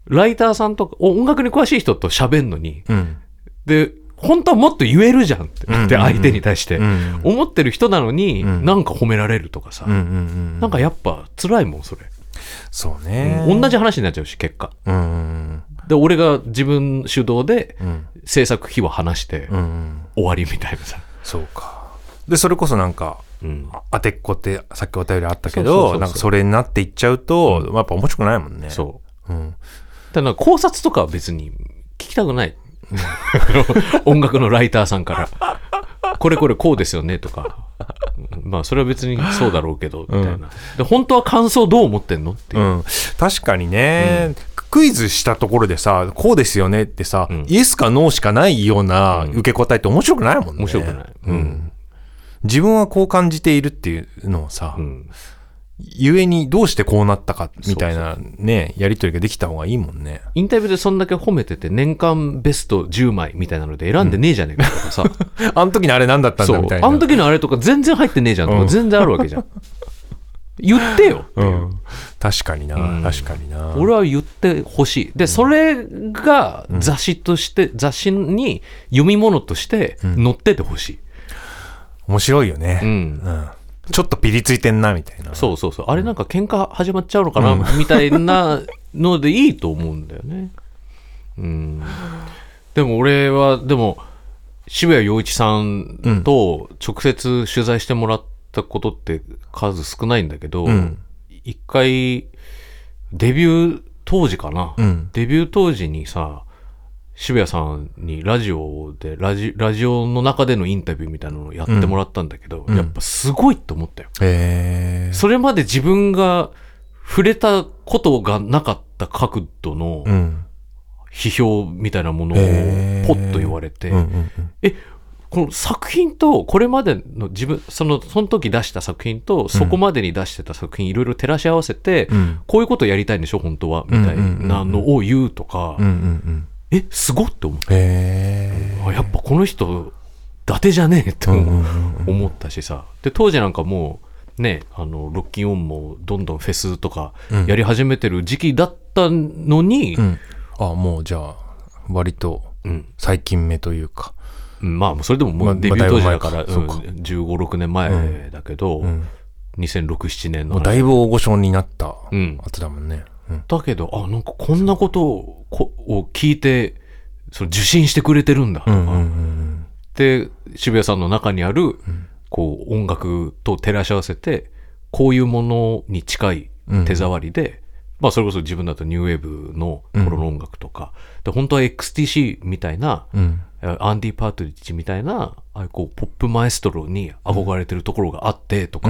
ライターさんとか音楽に詳しい人と喋んのに。うん。で本当はもっと言えるじゃんって,、相手に対して、うん思ってる人なのに、ん。なんか褒められるとかさ、なんかやっぱ辛いもんそれ、そうね。同じ話になっちゃうし結果。で俺が自分主導でうん。制作費は話して終わりみたいなさ、そうか。でそれこそなんかうん。当てっこってさっきお便りあったけどなんかそれになっていっちゃうとやっぱ面白くないもんね。そう。うん。ただ考察とかは別に聞きたくない。音楽のライターさんから。これこれこうですよねとか。まあそれは別にそうだろうけど、みたいな。で、本当は感想どう思ってんのっていうう。ん、確かにね、クイズしたところでさこうですよねってさ、んイエスかノーしかないような受け答えって面白くないもんね面白くない。うん。自分はこう感じているっていうのをさ、うん。ゆえにどうしてこうなったかみたいなねやり取りができた方がいいもんねインタビューでそんだけ褒めてて、年間ベスト10枚みたいなので選んでねえじゃねえかとかさ。あの時のあれ何だったんだみたい。なあの時のあれとか全然入ってねえじゃんとかうん全然あるわけじゃん。言ってよ。うん、確かにな、うん確かにな俺は言ってほしい。で、それが雑誌として、雑誌に読み物として載っててほしい。面白いよね、うん。うんちょっとピリついてんなみたいなそうそうそう。あれなんか喧嘩始まっちゃうのかな、みたいなのでいいと思うんだよね。うん。でも俺は、でも、渋谷陽一さんと直接取材してもらったことって数少ないんだけど、ん一回、デビュー当時かな、うんデビュー当時にさ、渋谷さんにラジオでラジ、ラジオの中でのインタビューみたいなのをやってもらったんだけど、ん。やっぱすごいって思ったよ。それまで自分が触れたことがなかった角度のうん。批評みたいなものをポッと言われて、うんうんうん。え、この作品とこれまでの自分、その、その時出した作品とそこまでに出してた作品いろいろ照らし合わせて、うん。こういうことやりたいんでしょ本当はみたいなのを言うとか、うんうんうんえ、すごっって思う。へえあやっぱこの人、伊達じゃねえ。って思ったしさ。で、当時なんかもう、ね、あの、ロッキンオンもどんどんフェスとかうん。やり始めてる時期だったのに、うん。あもうじゃあ割とうん。最近目というか。うんまあ、それでももまあうデビュー当時だから、まあだいぶ前か。うん15、6年前だけど、うん。2006、7年のだいぶ大御所になったうん。後だもんね。うんだけど、あ、なんかこんなことをこを聞いて、その受信してくれてるんだ。とか、うんうんうん。で、渋谷さんの中にある、こう、音楽と照らし合わせて、こういうものに近い手触りで、まあ、それこそ自分だとニューウェーブの頃の音楽とか、で本当は XTC みたいな、うん。アンディ・パートリッジみたいな、ああいうこう、ポップマエストロに憧れてるところがあってとか、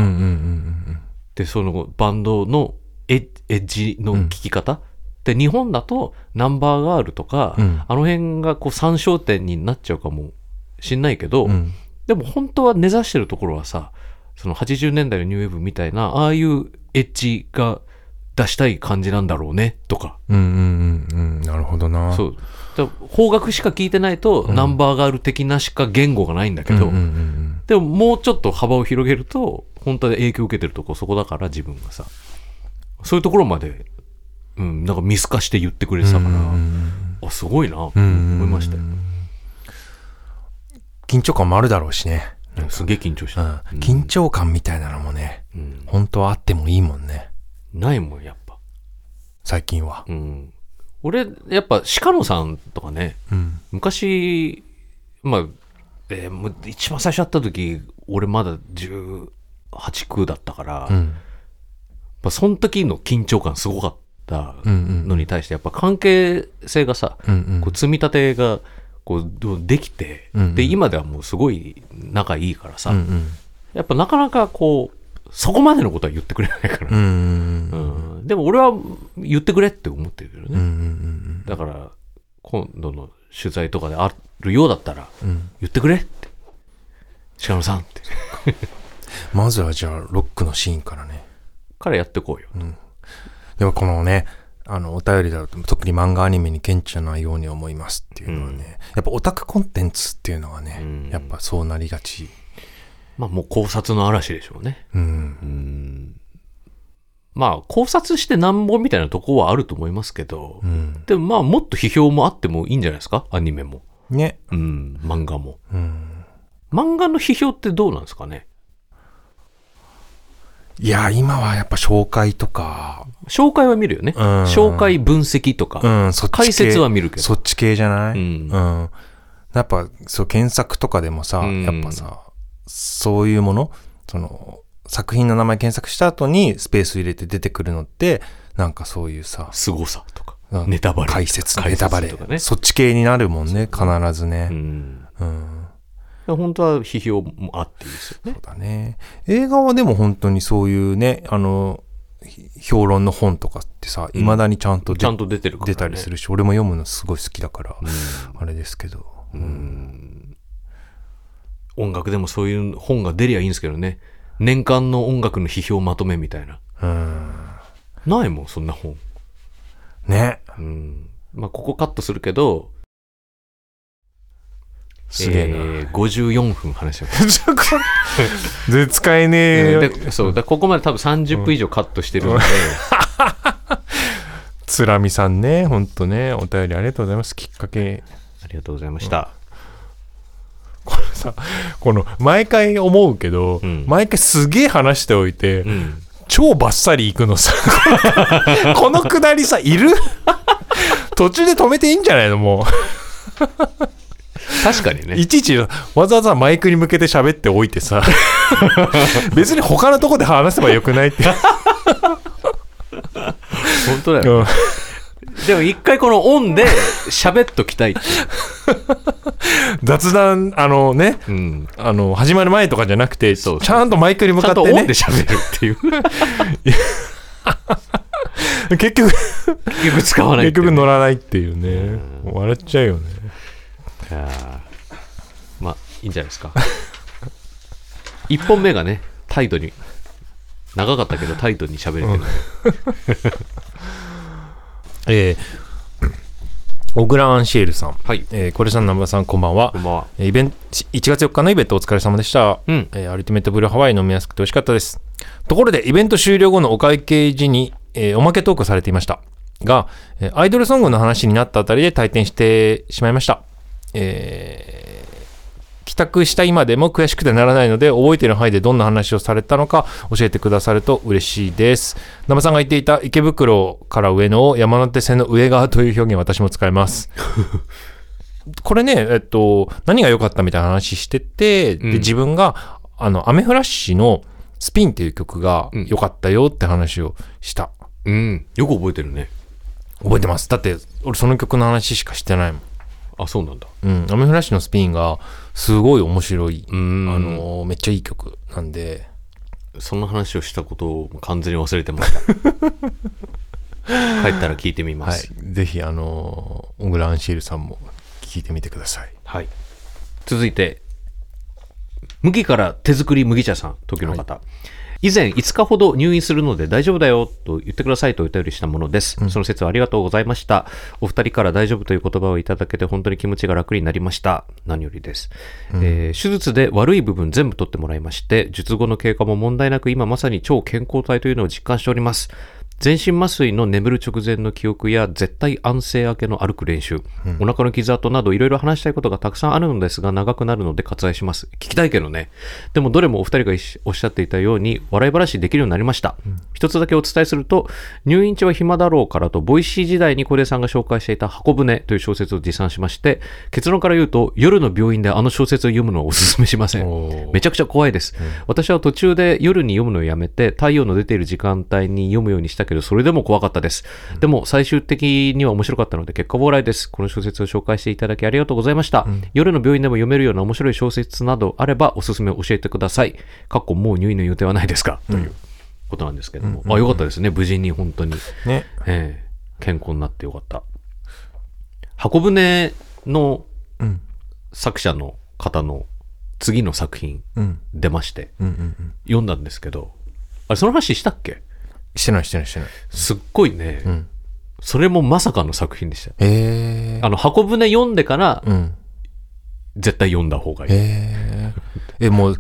で、そのバンドのエッジの聴き方、で、日本だとナンバーガールとか、うん。あの辺がこう参照点になっちゃうかもしんないけど、うん。うんでも本当は根ざしてるところはさ、その80年代のニューウェーブみたいな、ああいうエッジが出したい感じなんだろうね、とか。うんうんうんうん。なるほどな。そう。だから邦楽しか聞いてないと、ナンバーガール的なしか言語がないんだけど、うんうんうんでももうちょっと幅を広げると、本当に影響を受けてるとこそこだから自分がさ、そういうところまで、うん、なんか見透かして言ってくれてたから、あ、すごいな、と思いましたよ。緊張感もあるだろうしね。すげえ緊張しうん。た。緊張感みたいなのもねうん。本当はあってもいいもんね。ないもん、やっぱ。最近は。うん。俺、やっぱ鹿野さんとかね、うん。昔、まあ、えーもう一番最初会った時、俺まだ18、9だったから、まうんあ、その時の緊張感すごかったうんうんのに対して、やっぱ関係性がさ、うんうんこう積み立てがこうできて、うんうんで、今ではもうすごい仲いいからさ、うんうんやっぱなかなかこう、そこまでのことは言ってくれないから。うん。うんでも俺は言ってくれって思ってるけどね。うんうんだから、今度の取材とかであるようだったら、うんうん。言ってくれって。鹿野さんって。まずはじゃあ、ロックのシーンからね。からやってこうよ。でもこのね、あの、お便りだと、特に漫画アニメに顕著なように思いますっていうのはね、やっぱオタクコンテンツっていうのがね、うんやっぱそうなりがち。まあもう考察の嵐でしょうね。うん。うん。まあ考察してなんぼみたいなとこはあると思いますけど、うん。でもまあもっと批評もあってもいいんじゃないですか？アニメも。ね。うん、漫画も。うん。漫画の批評ってどうなんですかね？いや、今はやっぱ紹介とか、紹介は見るよね。うん紹介分析とか。うん、そっち系解説は見るけどそっち系じゃない？うんうん。やっぱ、そう、検索とかでもさ、うんやっぱさ、そういうもの、その、作品の名前検索した後にスペース入れて出てくるのって、なんかそういうさ、凄さとか。うんネタバレ。解説、解ネタバレとかね。そっち系になるもんね、必ずうね。ん。うん。本当は批評もあっていいですよねそう。だね。映画はでも本当にそういうね、あの、ひ評論の本とかってさ、うん未だにちゃんと出ちゃんと出てるね。出たりするし、俺も読むのすごい好きだから、うん。あれですけど。うん音楽でもそういう本が出りゃいいんですけどね。年間の音楽の批評まとめみたいな。うん。ないもん、そんな本。ね。うん。まあ、ここカットするけど、すげえな。えー54分話してます。で、使えねえでそう、だここまで多分30分以上カットしてるので、つらみさんね、ほんとね、お便りありがとうございます。きっかけ。ありがとうございました。さ、この、毎回思うけど、うん毎回すげえ話しておいて、うん。超バッサリいくのさ、このくだりさ、いる？途中で止めていいんじゃないのもう。確かにね。いちいちわざわざマイクに向けて喋っておいてさ、別に他のとこで話せばよくないって。本当だよ。うんでも一回このオンで喋っときたいって。雑談、あのね、うん。あの、始まる前とかじゃなくて、ちゃんとマイクに向かってねんとオンで、喋るっていう。結局、結局使わないっ結局乗らないっていうね。笑っちゃうよね。いやーまあ、いいんじゃないですか。一本目がね、態度に、長かったけど態度に喋れてる。えー、小倉アンシエルさん。はい。えー、これさん、南波さん、こんばんはこ。んばんは。えーイベント、1月4日のイベントお疲れ様でした。うん。えーアルティメットブルーハワイ飲みやすくて美味しかったです。ところで、イベント終了後のお会計時に、えーおまけトークされていました。が、えーアイドルソングの話になったあたりで退店してしまいました。えー帰宅した今でも悔しくてならないので、覚えている範囲でどんな話をされたのか教えてくださると嬉しいです。生さんが言っていた池袋から上野を山手線の上側という表現私も使います。これね、えっと、何が良かったみたいな話してて、うんで、自分が、あの、アメフラッシュのスピンっていう曲がうん良かったよって話をした。うん。よく覚えてるね。覚えてます。だって、俺その曲の話しかしてないもん。あ、そうなんだ。うん。アメフラッシュのスピンがすごい面白い。あの、めっちゃいい曲なんで、そんな話をしたことを完全に忘れてました。帰ったら聞いてみまはいす。。ぜひ、あの、オグランシールさんも聞いてみてください。はい。続いて、麦から手作り麦茶さん、時の方。以前5日ほど入院するので大丈夫だよと言ってくださいとお便りしたものです。その説はありがとうございました。お二人から大丈夫という言葉をいただけて本当に気持ちが楽になりました。何よりです。えー手術で悪い部分全部取ってもらいまして、術後の経過も問題なく今まさに超健康体というのを実感しております。全身麻酔の眠る直前の記憶や絶対安静明けの歩く練習、お腹の傷跡などいろいろ話したいことがたくさんあるのですが長くなるので割愛します。聞きたいけどね。でもどれもお二人がおっしゃっていたように笑い話できるようになりました。一つだけお伝えすると、入院中は暇だろうからと、ボイシー時代に小出さんが紹介していた箱舟という小説を持参しまして、結論から言うと、夜の病院であの小説を読むのはお勧めしません。めちゃくちゃ怖いです、私は途中で夜に読むのをやめて太陽の出ている時間帯に読むようにしたけけど、それでも怖かったです。でも、最終的には面白かったので、結果オーライです。この小説を紹介していただきありがとうございました。夜の病院でも読めるような面白い小説などあれば、おすすめを教えてください。かっこもう入院の予定はないですか、ということなんですけども。あ、よかったですね。無事に本当に。ね。ええ健康になってよかった。箱舟のうん。作者の方の次の作品うん。出まして、うんうんうん。読んだんですけど、あれ、その話したっけ？してないしてないしてない。すっごいね、んそれもまさかの作品でした。あの、箱舟読んでから、うん。絶対読んだ方がいい。え。え、もう、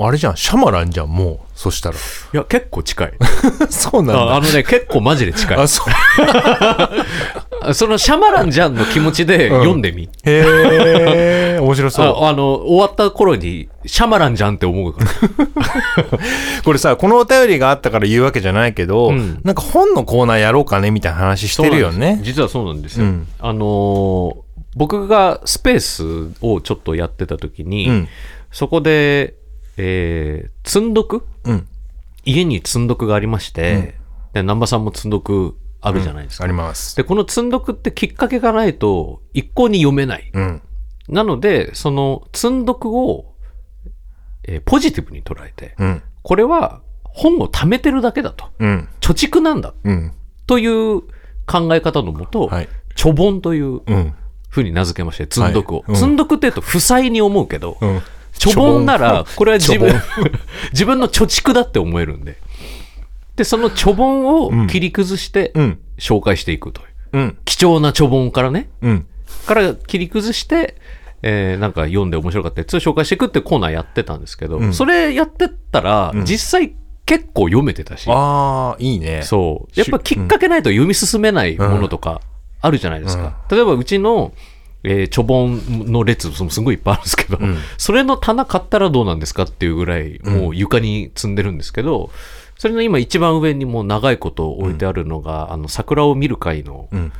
あれじゃん、シャマランじゃん、もう。そしたら。や、結構近い。そうなんああのね、結構マジで近いあ、。そう。あ そのシャマランじゃんの気持ちで読んでみ。へえ。面白そう。ああの、終わった頃に、シャマランじゃんって思うから。これさ、このお便りがあったから言うわけじゃないけど、うんなんか本のコーナーやろうかねみたいな話してるよねす。実はそうなんですよ。うんあのー僕がスペースをちょっとやってた時に、うんそこで、えー積んどく？うん。家に積んどくがありまして、で南波さんも積んどくあるじゃないですか。あります。で、この積んどくってきっかけがないと一向に読めない。うん。なので、その積んどくを、えーポジティブに捉えて、うん。これは本を貯めてるだけだと。うん。貯蓄なんだうん。という考え方のもと、はい。貯本といううん。ふうに名付けまして、積んどくを。はいうん積んどくって言うと負債に思うけど、うん。貯本なら、これは自分貯、自分の貯蓄だって思えるんで。で、その貯本を切り崩してうん。紹介していくという。うん。貴重な貯本からね、うん。から切り崩して、えーなんか読んで面白かったやつを紹介していくってコーナーやってたんですけど、んそれやってったら、実際結構読めてたし、ああ、いいね。そう。やっぱきっかけないと読み進めないものとかあるじゃないですか。例えばうちの、えー、貯本の列もすごいいっぱいあるんですけど、それの棚買ったらどうなんですかっていうぐらい、もう床に積んでるんですけど、それの今一番上にもう長いこと置いてあるのが、あの、桜を見る会の、ん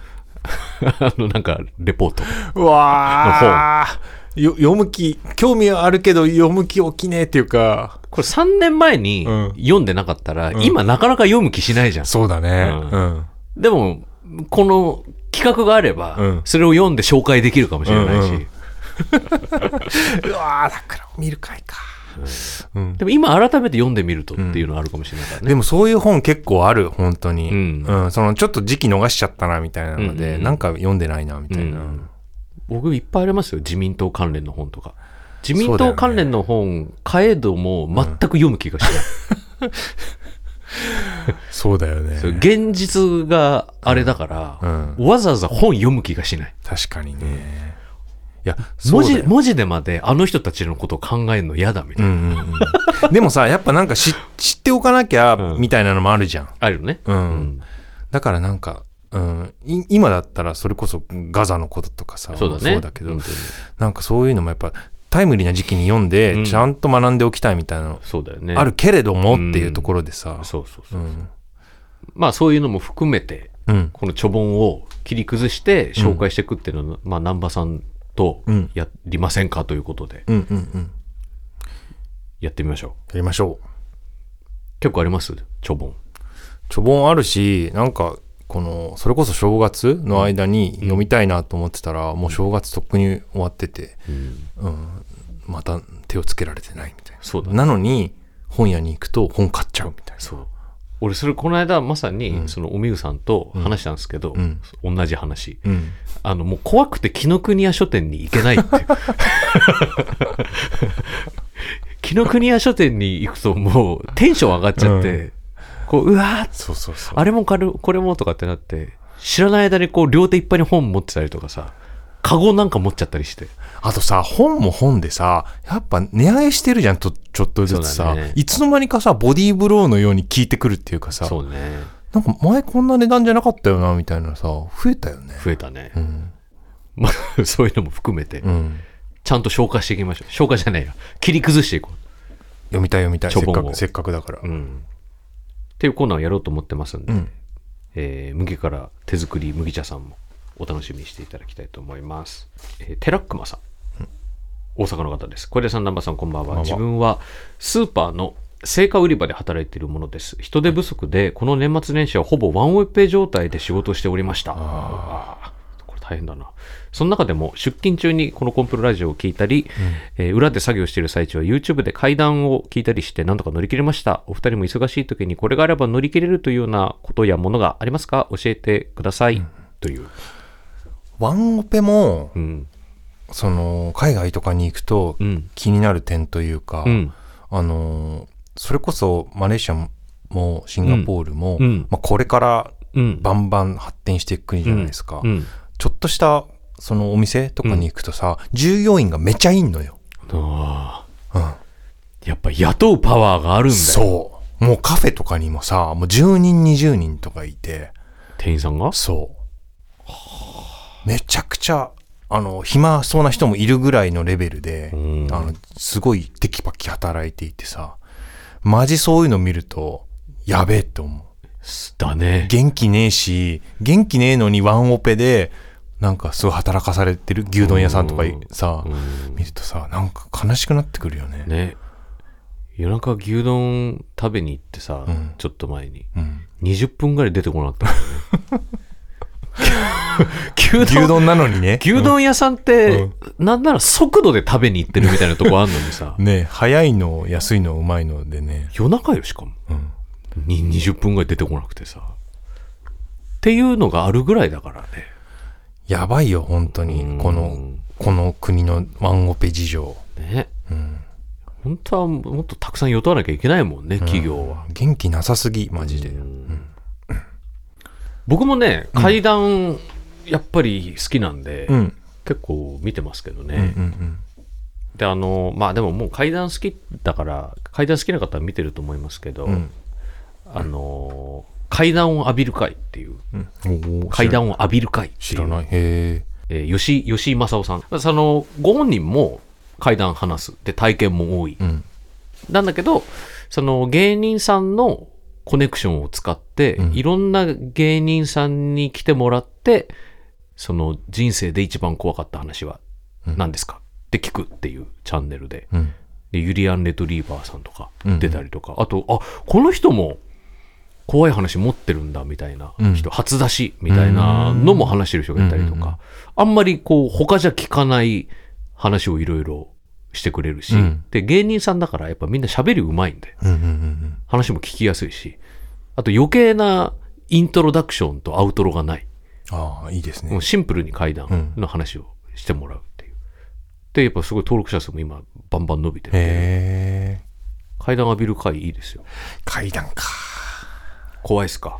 あの、なんか、レポート。うわあ。よ読む気、興味はあるけど読む気起きねえっていうか。これ3年前にうん読んでなかったら、今なかなか読む気しないじゃん。そうだね。ううん。でも、この企画があれば、うんそれを読んで紹介できるかもしれないし、うんうんう わあ、桜を見る会か。うん。でも今改めて読んでみるとっていうのはあるかもしれないからね。でもそういう本結構ある、本当に。うんうん。そのちょっと時期逃しちゃったな、みたいなので、うんうんうんなんか読んでないな、みたいな。うん僕いっぱいありますよ、自民党関連の本とか。自民党関連の本、買えども全く読む気がしない。そうだよね。現実があれだから、うんわざわざ本読む気がしない。確かにね。いや、文字文字でまであの人たちのことを考えるの嫌だみたいな。うんうんうん。でもさ、やっぱなんか知知っておかなきゃ、うんみたいなのもあるじゃん。あるよね。うん。うんだからなんか、うん、い今だったらそれこそガザのこととかさ、そうだね。そうだけど、なんかそういうのもやっぱタイムリーな時期に読んで、うんちゃんと学んでおきたいみたいなの、そうだよね。あるけれどもっていうところでさ、そうそうそうう。ん。まあそういうのも含めて、うん。この貯本を切り崩して紹介していくっていうのは、まあ南波さんとうんやりませんかということで。やってみましょう。やりましょう。結構あります？貯本。ちょぼんあるし、なんか、この、それこそ正月の間に読みたいなと思ってたら、もう正月とっくに終わってて、うん、また手をつけられてないみたいな。そうだねなのに、本屋に行くと本買っちゃうみたいな。そう。俺それこの間まさに、そのおみゆさんと話したんですけど、ん同じ話。うん。あの、もう怖くて紀ノ国屋書店に行けないって。紀ノ国屋書店に行くともうテンション上がっちゃって、こう、うわーそうそうそう。あれもこれこれもとかってなって、知らない間にこう両手いっぱいに本持ってたりとかさ、カゴなんか持っちゃったりして。あとさ、本も本でさ、やっぱ値上げしてるじゃん、とちょっとずつさ、だねいつの間にかさ、ボディーブローのように効いてくるっていうかさ、そうね。なんか前こんな値段じゃなかったよな、みたいなさ、増えたよね。増えたね。うん。まあ、そういうのも含めて、うん。ちゃんと消化していきましょう。消化じゃないよ。切り崩していこ読みたい読みたい。せっかく、せっかくだから。う。うん。っていうコーナーをやろうと思ってますんで、うんえー麦から手作り麦茶さんもお楽しみにしていただきたいと思います。えーテラックマさん。大阪の方です。小出さん、南波さん、こんばんは。は自分はスーパーの成果売り場で働いているものです。人手不足で、この年末年始はほぼワンオペ状態で仕事をしておりました。あ大変だな。その中でも出勤中にこのコンプロラジオを聞いたり、えー裏で作業している最中は YouTube で階段を聞いたりして何とか乗り切れました。お二人も忙しい時にこれがあれば乗り切れるというようなことやものがありますか？教えてください。という。ワンオペも、うん。その、海外とかに行くとうん。気になる点というか、うん。あのー、それこそマレーシアもシンガポールも、うんまあ、これからうん。バンバン発展していく国じゃないですか。うん。ちょっとした、そのお店とかに行くとさ、従業員がめちゃいんのよ。あうん。あ。やっぱ雇うパワーがあるんだよ。そう。もうカフェとかにもさ、もう10人20人とかいて、店員さんが？そう。めちゃくちゃ、あの、暇そうな人もいるぐらいのレベルで、んあの、すごいテキパキ働いていてさ、マジそういうの見ると、やべえって思う。だね。元気ねえし、元気ねえのにワンオペで、なんかすごい働かされてる牛丼屋さんとかさ、見るとさ、なんか悲しくなってくるよね。ね。夜中牛丼食べに行ってさ、うんちょっと前に。うん20分ぐらい出てこなかったね。牛 牛丼、丼なのにね。牛丼屋さんって、うんなんなら速度で食べに行ってるみたいなとこあんのにさ、ね早いの、安いの、うまいのでね。夜中よしかも。うんに20分ぐらい出てこなくてさ。っていうのがあるぐらいだからね。やばいよ、本当に。この、この国のワンオペ事情。ね。うん本当はもっとたくさん雇わなきゃいけないもんね、企業は。元気なさすぎ、マジで。僕もね、階段、やっぱり好きなんで、うん。結構見てますけどね。うんうんで、あの、まあでももう階段好きだから、階段好きな方は見てると思いますけど、うん。あの、階段を浴びる会っていう、階段を浴びる会知らない。へえー吉井、吉井正夫さん。その、ご本人も階段話す。で、体験も多いえ。。うん。なんだけど、その芸人さんのコネクションを使って、うんいろんな芸人さんに来てもらって、その人生で一番怖かった話は何ですか、って聞くっていうチャンネルで。うん。でユリアン・レトリーバーさんとかうん出たりとか、あと、あ、この人も怖い話持ってるんだみたいな人、初出しみたいなのも話してる人がいたりとか、うんうんうんあんまりこう、他じゃ聞かない話をいろいろしてくれるし、うんで、芸人さんだからやっぱみんな喋りうまいんで、うんうんうん話も聞きやすいし、あと余計なイントロダクションとアウトロがない。ああ、いいですねもう。シンプルに階段の話をしてもらうっていう。で、やっぱすごい登録者数も今バンバン伸びてるんで、へえ。階段浴びる会いいですよ。階段か。怖いっすか？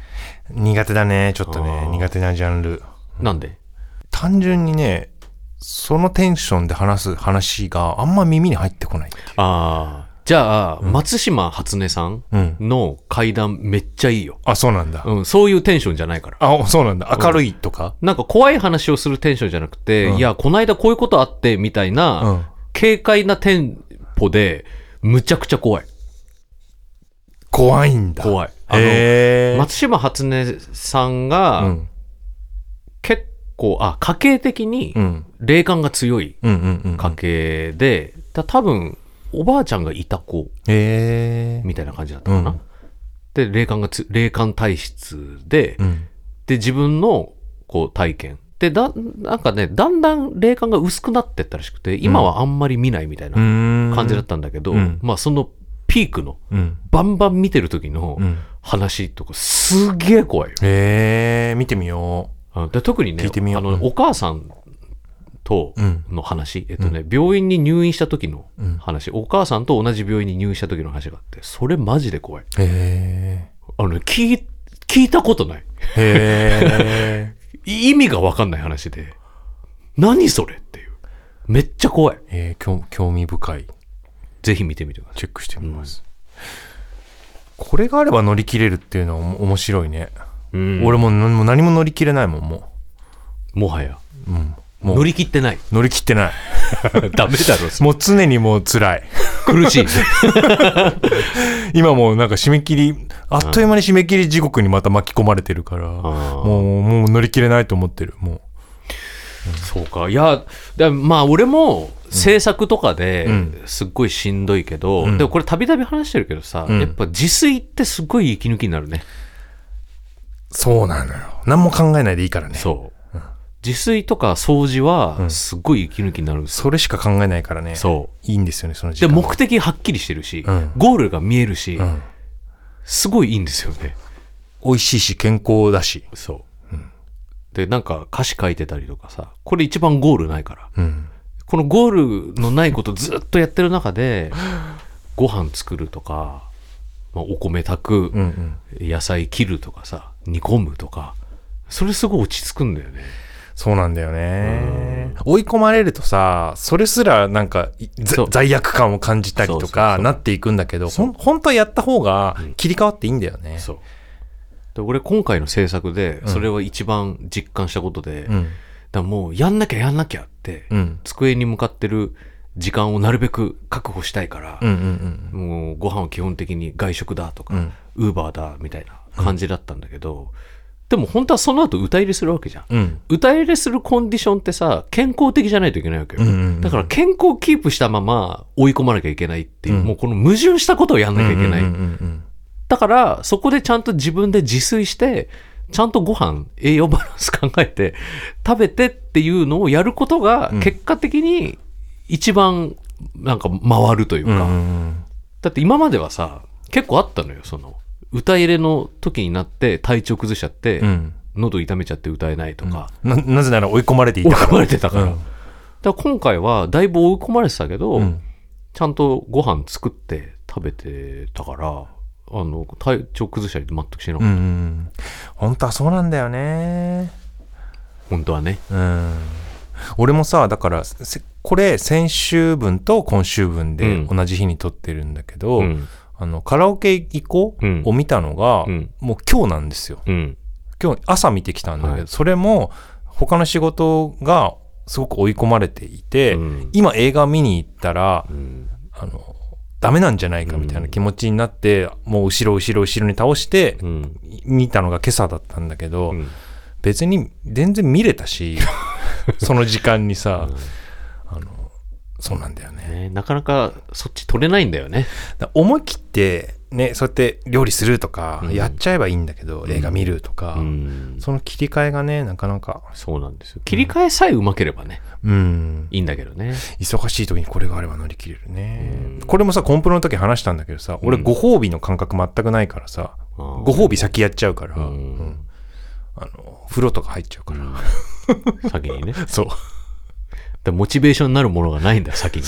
苦手だね、ちょっとあね。ー苦手なジャンル。なんで？単純にね、そのテンションで話す話があんま耳に入ってこない。ああ。じゃあ、松島初音さんうん。の階段めっちゃいいよ。あ、そうなんだ。うん、そういうテンションじゃないから。あ、そうなんだ。明るいとか？なんか怖い話をするテンションじゃなくて、うんいや、この間こういうことあって、みたいな、うん。軽快なテンポで、むちゃくちゃ怖い。怖いんだ。怖い。あの。松島初音さんが、うん。結構、あ、家系的にうん。霊感が強いうんうんうん。家系で、だ多分、おばあちゃんがいた子。みたいな感じだったかな。うんで、霊感がつ、霊感体質で、うん。で、自分の、こう、体験。で、だ、なんかね、だんだん霊感が薄くなってったらしくて、今はあんまり見ないみたいな感感じだったんだけど、うんまあ、そのピークの、うん。バンバン見てる時のうん。話とか、すげえ怖いよ。へえ、見てみよあで特にね、あの、お母さんとう。うん。の話、えっとね、病院に入院した時のうん話、お母さんと同じ病院に入院した時の話があって、それマジで怖い。へあのね、聞い、聞いたことない。え。へえ。意味がわかんない話で、何それっていう。めっちゃ怖い。えー、興興味深い。ぜひ見てみてください。チェックしてみます。これがあれば乗り切れるっていうのは面白いね。うん俺も何も乗り切れないもん、ももはや。う。うん。もう乗り切ってない。乗り切ってない。ダメだろ、もう常にもう辛い。苦しい。今もうなんか締め切り、あっという間に締め切り地獄にまた巻き込まれてるから、もあう、もう乗り切れないと思ってる。もそうか。いやでまあ俺も制作とかでうん。すっごいしんどいけど、うん。でもこれたびたび話してるけどさ、うん。やっぱ自炊ってすっごい息抜きになるね。そうなのよ。何も考えないでいいからね。そう、自炊とか掃除はうん。すっごい息抜きになるんですよ、それしか考えないからね。そいいんですよね、そのうで時間。目的はっきりしてるし、うん。ゴールが見えるし、うん。すごいいいんですよね。美味しいし、健康だし。そう、でなんか歌詞書いてたりとかさこれ一番ゴールないからうん。このゴールのないことずっとやってる中でご飯作るとか、まあ、お米炊く、うんうん。野菜切るとかさ煮込むとかそれすごい落ち着くんだよねそうなんだよね。追い込まれるとさ、それすらなんか罪悪感を感じたりとかなっていくんだけど、ほん本当はやった方が切り替わっていいんだよね。そうで俺今回の制作でそれは一番実感したことで、うん。らもうやんなきゃやんなきゃって、うん。机に向かってる時間をなるべく確保したいからうんう、んもうご飯は基本的に外食だとか、うんウーバーだみたいな感じだったんだけど、でも本当はその後歌入れするわけじゃん。うん。うん。歌入れするコンディションってさ、健康的じゃないといけないわけよ。うんうんうんだから健康をキープしたまま追い込まなきゃいけないっていう、うんもうこの矛盾したことをやんなきゃいけない。うんうんうんだから、そこでちゃんと自分で自炊して、ちゃんとご飯、栄養バランス考えて、食べてっていうのをやることが、うん。結果的に一番なんか回るというか、うんうんうん。だって今まではさ、結構あったのよ、その、歌入れの時になって体調崩しちゃって、うん。喉痛めちゃって歌えないとか、ななぜなら追い込まれてい追いたから。込まれてたから。うん。だから今回はだいぶ追い込まれてたけど、うん。ちゃんとご飯作って食べてたから、あの、体調崩したり全くしなかった。うんうん。本当はそうなんだよね。本当はね。うん。俺もさ、だから、せこれ先週分と今週分でうん同じ日に撮ってるんだけど、うん。あの、カラオケ行こううんを見たのが、うんもう今日なんですよ。うん。今日朝見てきたんだけど、はいそれも他の仕事がすごく追い込まれていて、うん今映画見に行ったら、うん。あの、ダメなんじゃないかみたいな気持ちになって、もう後ろ後ろ後ろに倒して、うん。見たのが今朝だったんだけど、うん。別に全然見れたし、その時間にさ、そうなんだよね。ね、なかなかそっち取れないんだよね。だ思い切って、ね、そうやって料理するとか、うんやっちゃえばいいんだけど、映画見るとか、うん。その切り替えがね、なかなか、そうなんですよ。切り替えさえうまければね、うん、いいんだけどね。忙しい時にこれがあれば乗り切れるねうん。これもさ、コンプロの時話したんだけどさ、俺うんご褒美の感覚全くないからさ、ごご褒美先やっちゃうから、ううんん。あの、風呂とか入っちゃうから。うん先にね。そう。でモチベーションになるものがないんだよ、先に。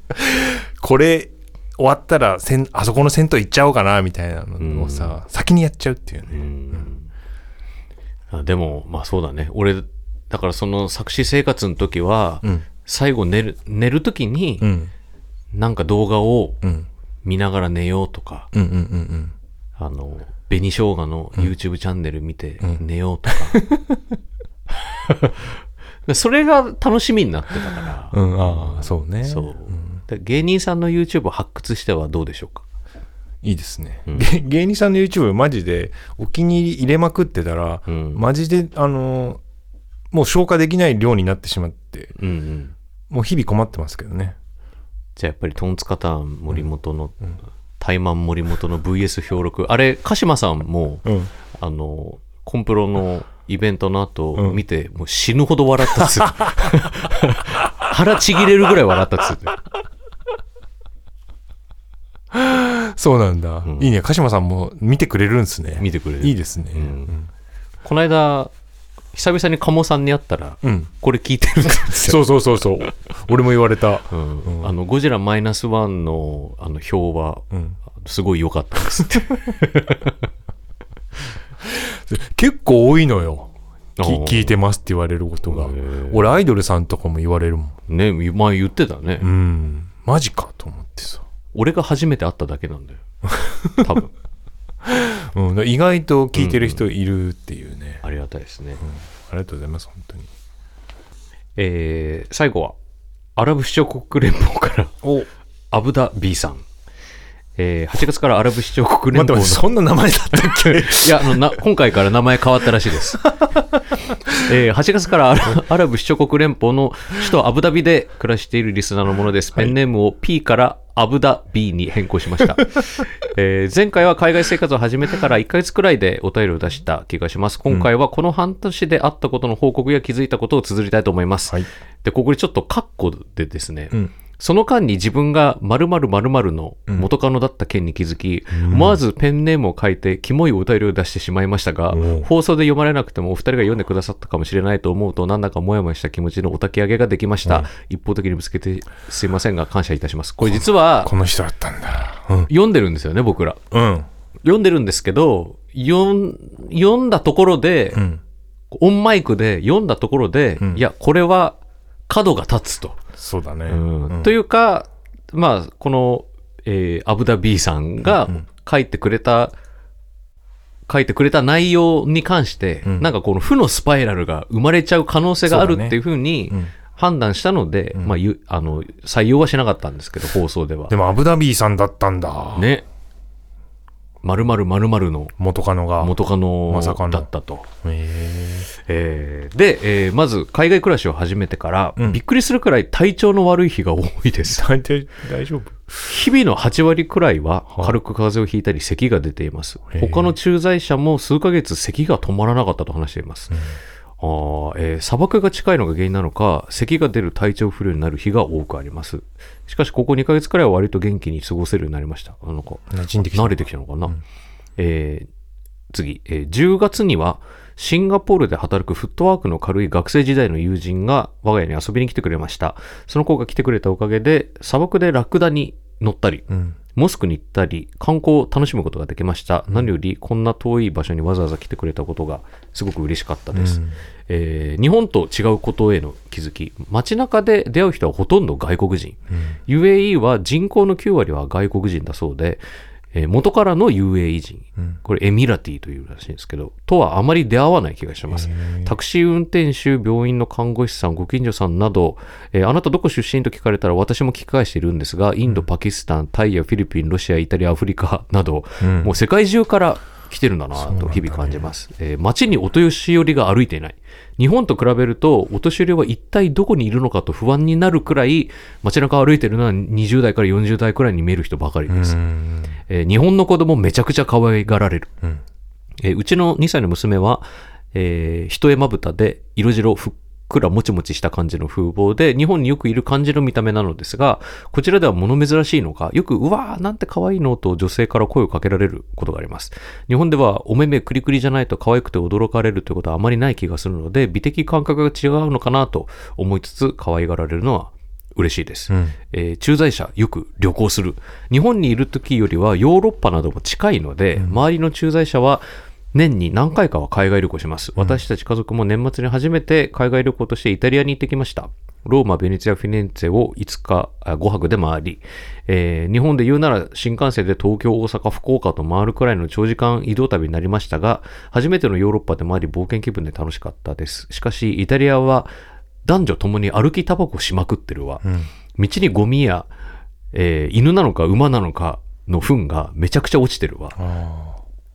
これ終わったらせん、あそこの銭湯行っちゃおうかな、みたいなのをさ、先にやっちゃうっていうね。うんあでも、まあそうだね。俺、だからその作詞生活の時は、うん。最後寝る、寝る時にう、ん。なんか動画を。見ながら寝ようとか、うん。うん。うん。あの、紅生姜の YouTube チャンネル見てうん寝ようとか。それが楽しみになってたから。うん。ああ、そうね。そう。で芸人さんの YouTube を発掘してはどうでしょうか？いいですね、うんげ芸人さんの YouTube マジでお気に入り入れまくってたら、うん。マジで、あの、もう消化できない量になってしまって、うんうん。もう日々困ってますけどね。じゃあやっぱりトンツカタン森本の、タイマン森本の VS 評録。あれ、鹿島さんも、うん。あの、コンプロのイベントの後、うん見て、もう死ぬほど笑ったっつって。腹ちぎれるぐらい笑ったっつって。そうなんだ。んいいね。鹿島さんも見てくれるんですね。見てくれる。いいですね。んこの間、久々に鴨さんに会ったら、うん。うんこれ聞いてるんですよ。そうそうそうそう。俺も言われた。あの、ゴジラマイナスワンのあの表は、うん。すごい良かったですって。結構多いのよ。聞いてますって言われることが。俺アイドルさんとかも言われるもん。ね、前言ってたね。うん。マジかと思ってさ。俺が初めて会っただけなんだよ。多分。うん、意外と聞いてる人いるっていうね、ありがたいですね。ありがとうございます本当にえー最後は、アラブ首長国連邦から、おアブダ B さん。えー8月からアラブ首長国連邦の。そんな名前だったっけ？いやあのな今回から名前変わったらしいです、えー8月からアラアラブ首長国連邦の首都アブダビで暮らしているリスナーのものです、ペンネームを P からアブダ B に変更しました、えー前回は海外生活を始めてから1ヶ月くらいでお便りを出した気がします。今回はこの半年であったことの報告や気づいたことを綴りたいと思います、はい。でここにちょっとカッコでですね、んその間に自分が〇〇〇〇の元カノだった件に気づき、思わずペンネームを書いてキモいお便りを出してしまいましたが、おう放送で読まれなくてもお二人が読んでくださったかもしれないと思うとなんだかモヤモヤした気持ちのお焚き上げができました、一方的にぶつけてすいませんが感謝いたしますこれ実はこの人だったんだ。うん。読んでるんですよね僕らうん。読んでるんですけど読ん読んだところで、うん。オンマイクで読んだところで、んいやこれは角が立つとそうだね。うんうんというか、まあ、この、えーアブダビーさんが書いてくれた、書いてくれた内容に関して、うんなんかこの負のスパイラルが生まれちゃう可能性があるっていうふうにうん判断したので、まあ、ゆあの採用はしなかったんですけど、放送ではで。もアブダビーさんだったんだ。ね。〇〇〇〇の元カノが。元カノだったと。へえーで、えーまず海外暮らしを始めてから、うんびっくりするくらい体調の悪い日が多いですえ。大体大丈夫？日々の8割くらいは軽く風邪をひいたり咳が出ています。他の駐在者も数ヶ月咳が止まらなかったと話しています。あーえー砂漠が近いのが原因なのか、咳が出る体調不良になる日が多くあります。しかし、ここ2ヶ月くらいは割と元気に過ごせるようになりました。ん慣れてきたのかな。えー次、えー10月にはシンガポールで働くフットワークの軽い学生時代の友人が我が家に遊びに来てくれました。その子が来てくれたおかげで砂漠でラクダに乗ったり、うん。モスクに行ったり、観光を楽しむことができました。何より、こんな遠い場所にわざわざ来てくれたことがすごく嬉しかったです。うんえー日本と違うことへの気づき。街中で出会う人はほとんど外国人。UAE は人口の9割は外国人だそうで、えー元からの UAE 人。うんこれエミラティというらしいんですけど、とはあまり出会わない気がします。タクシー運転手、病院の看護師さん、ご近所さんなど、えーあなたどこ出身と聞かれたら私も聞き返しているんですが、インド、パキスタン、タイやフィリピン、ロシア、イタリア、アフリカなど、うんもう世界中から来てるんだなと日々感じます。えー街にお年寄りが歩いていない。日本と比べると、お年寄りは一体どこにいるのかと不安になるくらい、街中を歩いてるのは20代から40代くらいに見える人ばかりです。うんえー日本の子供めちゃくちゃ可愛がられる。うんえーうちの2歳の娘は、えー、一重まぶたで色白ふっくらもちもちした感じの風貌で、日本によくいる感じの見た目なのですが、こちらでは物珍しいのか、よく、うわーなんて可愛いのと女性から声をかけられることがあります。日本ではお目目クリクリじゃないと可愛くて驚かれるということはあまりない気がするので、美的感覚が違うのかなと思いつつ、可愛がられるのは嬉しいです。うんえー駐在者よく旅行する日本にいる時よりはヨーロッパなども近いので、周りの駐在者は年に何回かは海外旅行します、私たち家族も年末に初めて海外旅行としてイタリアに行ってきましたローマ、ベネツィア、フィレンツェを5日、あ5泊で回り、えー日本で言うなら新幹線で東京、大阪、福岡と回るくらいの長時間移動旅になりましたが、初めてのヨーロッパで回り冒険気分で楽しかったです。しかし、イタリアは男女ともに歩きタバコしまくってるわ。うん道にゴミや、えー犬なのか馬なのかの糞がめちゃくちゃ落ちてるわ。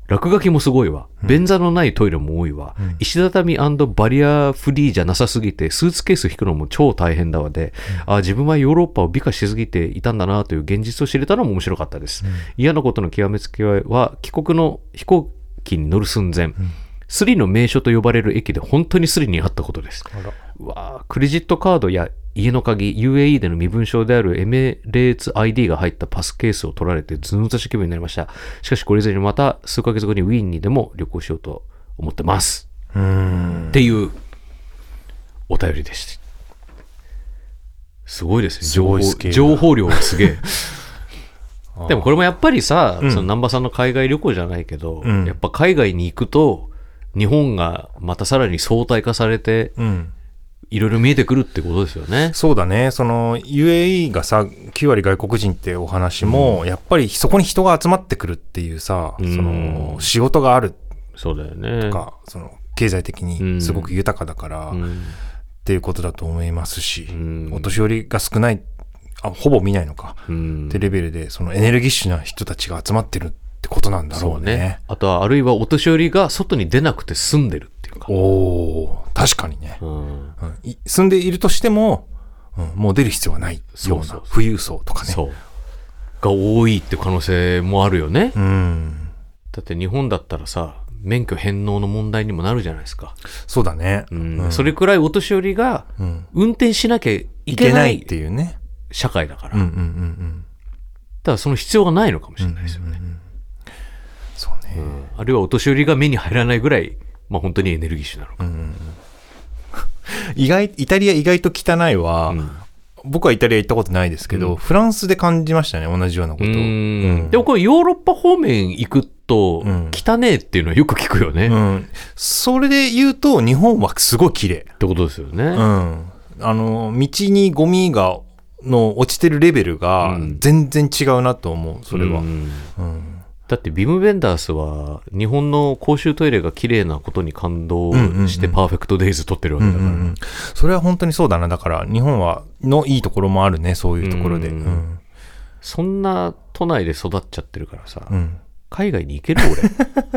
あ落書きもすごいわ。便座のないトイレも多いわ。石畳バリアフリーじゃなさすぎて、スーツケース引くのも超大変だわで、あ自分はヨーロッパを美化しすぎていたんだなという現実を知れたのも面白かったです。嫌なことの極めつけは、帰国の飛行機に乗る寸前、スリの名所と呼ばれる駅で本当にスリにあったことです。わークレジットカードや家の鍵、UAE での身分証であるエメレーツ ID が入ったパスケースを取られてずんずし気分になりました。しかしこれ以前にまた数ヶ月後にウィーンにでも旅行しようと思ってます。うんっていうお便りでした。すごいですね。す情報情報量がすげえ。でもこれもやっぱりさ、うんその南波さんの海外旅行じゃないけど、うんやっぱ海外に行くと、日本がまたさらに相対化されて、うんいろいろ見えてくるってことですよね。そうだね、その UAE がさ、9割外国人ってお話も、やっぱりそこに人が集まってくるっていうさ、うん。その仕事がある。そうだよね。とか、その経済的にすごく豊かだから、っうん。ていうことだと思いますし、うん。お年寄りが少ないあほぼ見ないのか、うん。ってレベルでそのエネルギッシュな人たちが集まってるってことなんだろそううね。ね。あとはあるいはお年寄りが外に出なくて済んでるっていうか、おお確かにね、うん、うん。い住んでいるとしても、うんもう出る必要はないような富裕層とかね。そう。が多いって可能性もあるよね、うん。だって日本だったらさ免許返納の問題にもなるじゃないですか、そうだね。うん。それくらいお年寄りがうん。運転しなきゃいいけないいっていうね。社会だから、うんうんうんうん。ただその必要がないのかもしれないですよね、そうね。あるいはお年寄りが目に入らないぐらい、まあ、本当にエネルギッシュなのか、意外、イタリア意外と汚いは、うん。僕はイタリア行ったことないですけど、うん。フランスで感じましたね、同じようなことでもこれヨーロッパ方面行くとうん。汚ねえっていうのはよく聞くよね、っうん。それで言うと、日本はすごい綺麗。てことですよね、うん。あの、道にゴミが、の落ちてるレベルがうん。全然違うなと思う、それは。うん。うん。だってビム・ベンダースは日本の公衆トイレが綺麗なことに感動してうんうんうんパーフェクトデイズ撮ってるわうんけだから、うんうんそれは本当にそうだな。だから、日本は、のいいところもあるね、そういうところで。ううんん。そんな都内で育っちゃってるからさ、うん。海外に行ける俺、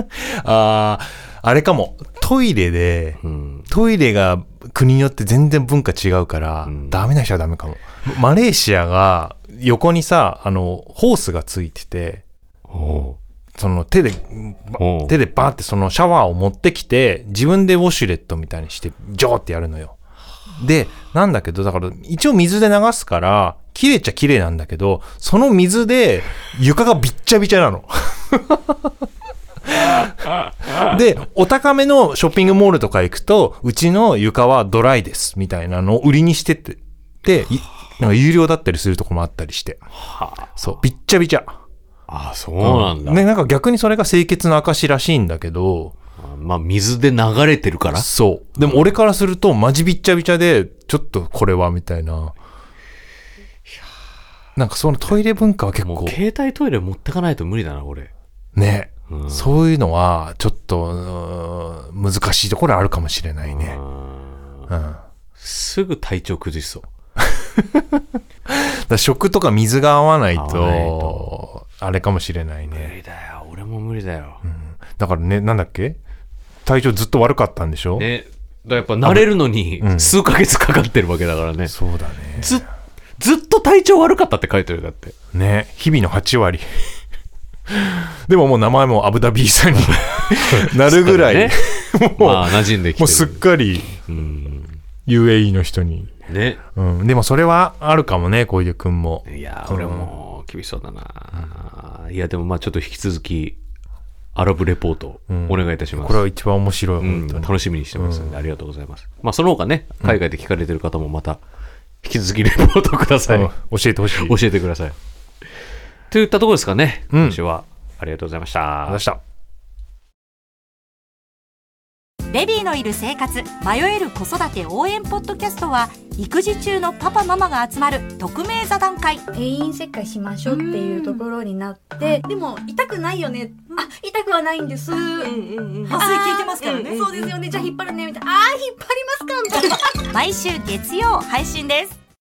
あー、あれかも。トイレで、うん、トイレが国によって全然文化違うから、うんダメな人はダメかも。マレーシアが横にさ、あの、ホースがついてて、その手で、手でバーってそのシャワーを持ってきて、自分でウォシュレットみたいにして、ジョーってやるのよ。で、なんだけど、だから一応水で流すから、綺麗っちゃ綺麗なんだけど、その水で床がびっちゃびちゃなの。で、お高めのショッピングモールとか行くと、うちの床はドライです、みたいなのを売りにしてて、で、いなんか有料だったりするとこもあったりして。はあそう、びっちゃびちゃ。あそうなんだ、ね、なんか逆にそれが清潔な証らしいんだけど、あまあ水で流れてるから？そう。でも俺からすると、マジびっちゃびちゃで、ちょっとこれは、みたいな。なんかそのトイレ文化は結構。携帯トイレ持ってかないと無理だな俺。ね、うん。そういうのは、ちょっと、難しいところあるかもしれないね。うん。すぐ体調崩しそう。ら食とか水が合わないと、あれかもしれない無ね。理だよ。俺も無理だよ、だからね、なんだっけ？体調ずっと悪かったんでしょ、ね。だやっぱ慣れるのにうん。数ヶ月かかってるわけだからね、そうだね。ずずっと体調悪かったって書いてるだって。ね、日々の8割。でももう名前もアブダビーさんに なるぐらい、ね。もう、まあ馴染んできてる。もうすっかりうん、UAE の人に。ね。うん、でもそれはあるかもね、小出くんも。いや俺も厳しそうだな、いやでもまあちょっと引き続きアラブレポートうんお願いいたします、これは一番面白い、うん。楽しみにしてますので、ありがとうございます。まあ、その他ね、海外で聞かれてる方もまた、引き続きレポートください。うん教えてほしい。教えてください。といったところですかね、うん今週は。ありがとうございました。ありがとうございました。ベビーのいる生活迷える子育て応援ポッドキャストは育児中のパパママが集まる匿名座談会。定員切開しましょうっていうところになって、でも痛くないよね、あ痛くはないんです、麻酔効いてますからね。そうですよね。じゃあ引っ張るね。みたいな。あー引っ張りますか。みたいな。毎週月曜配信です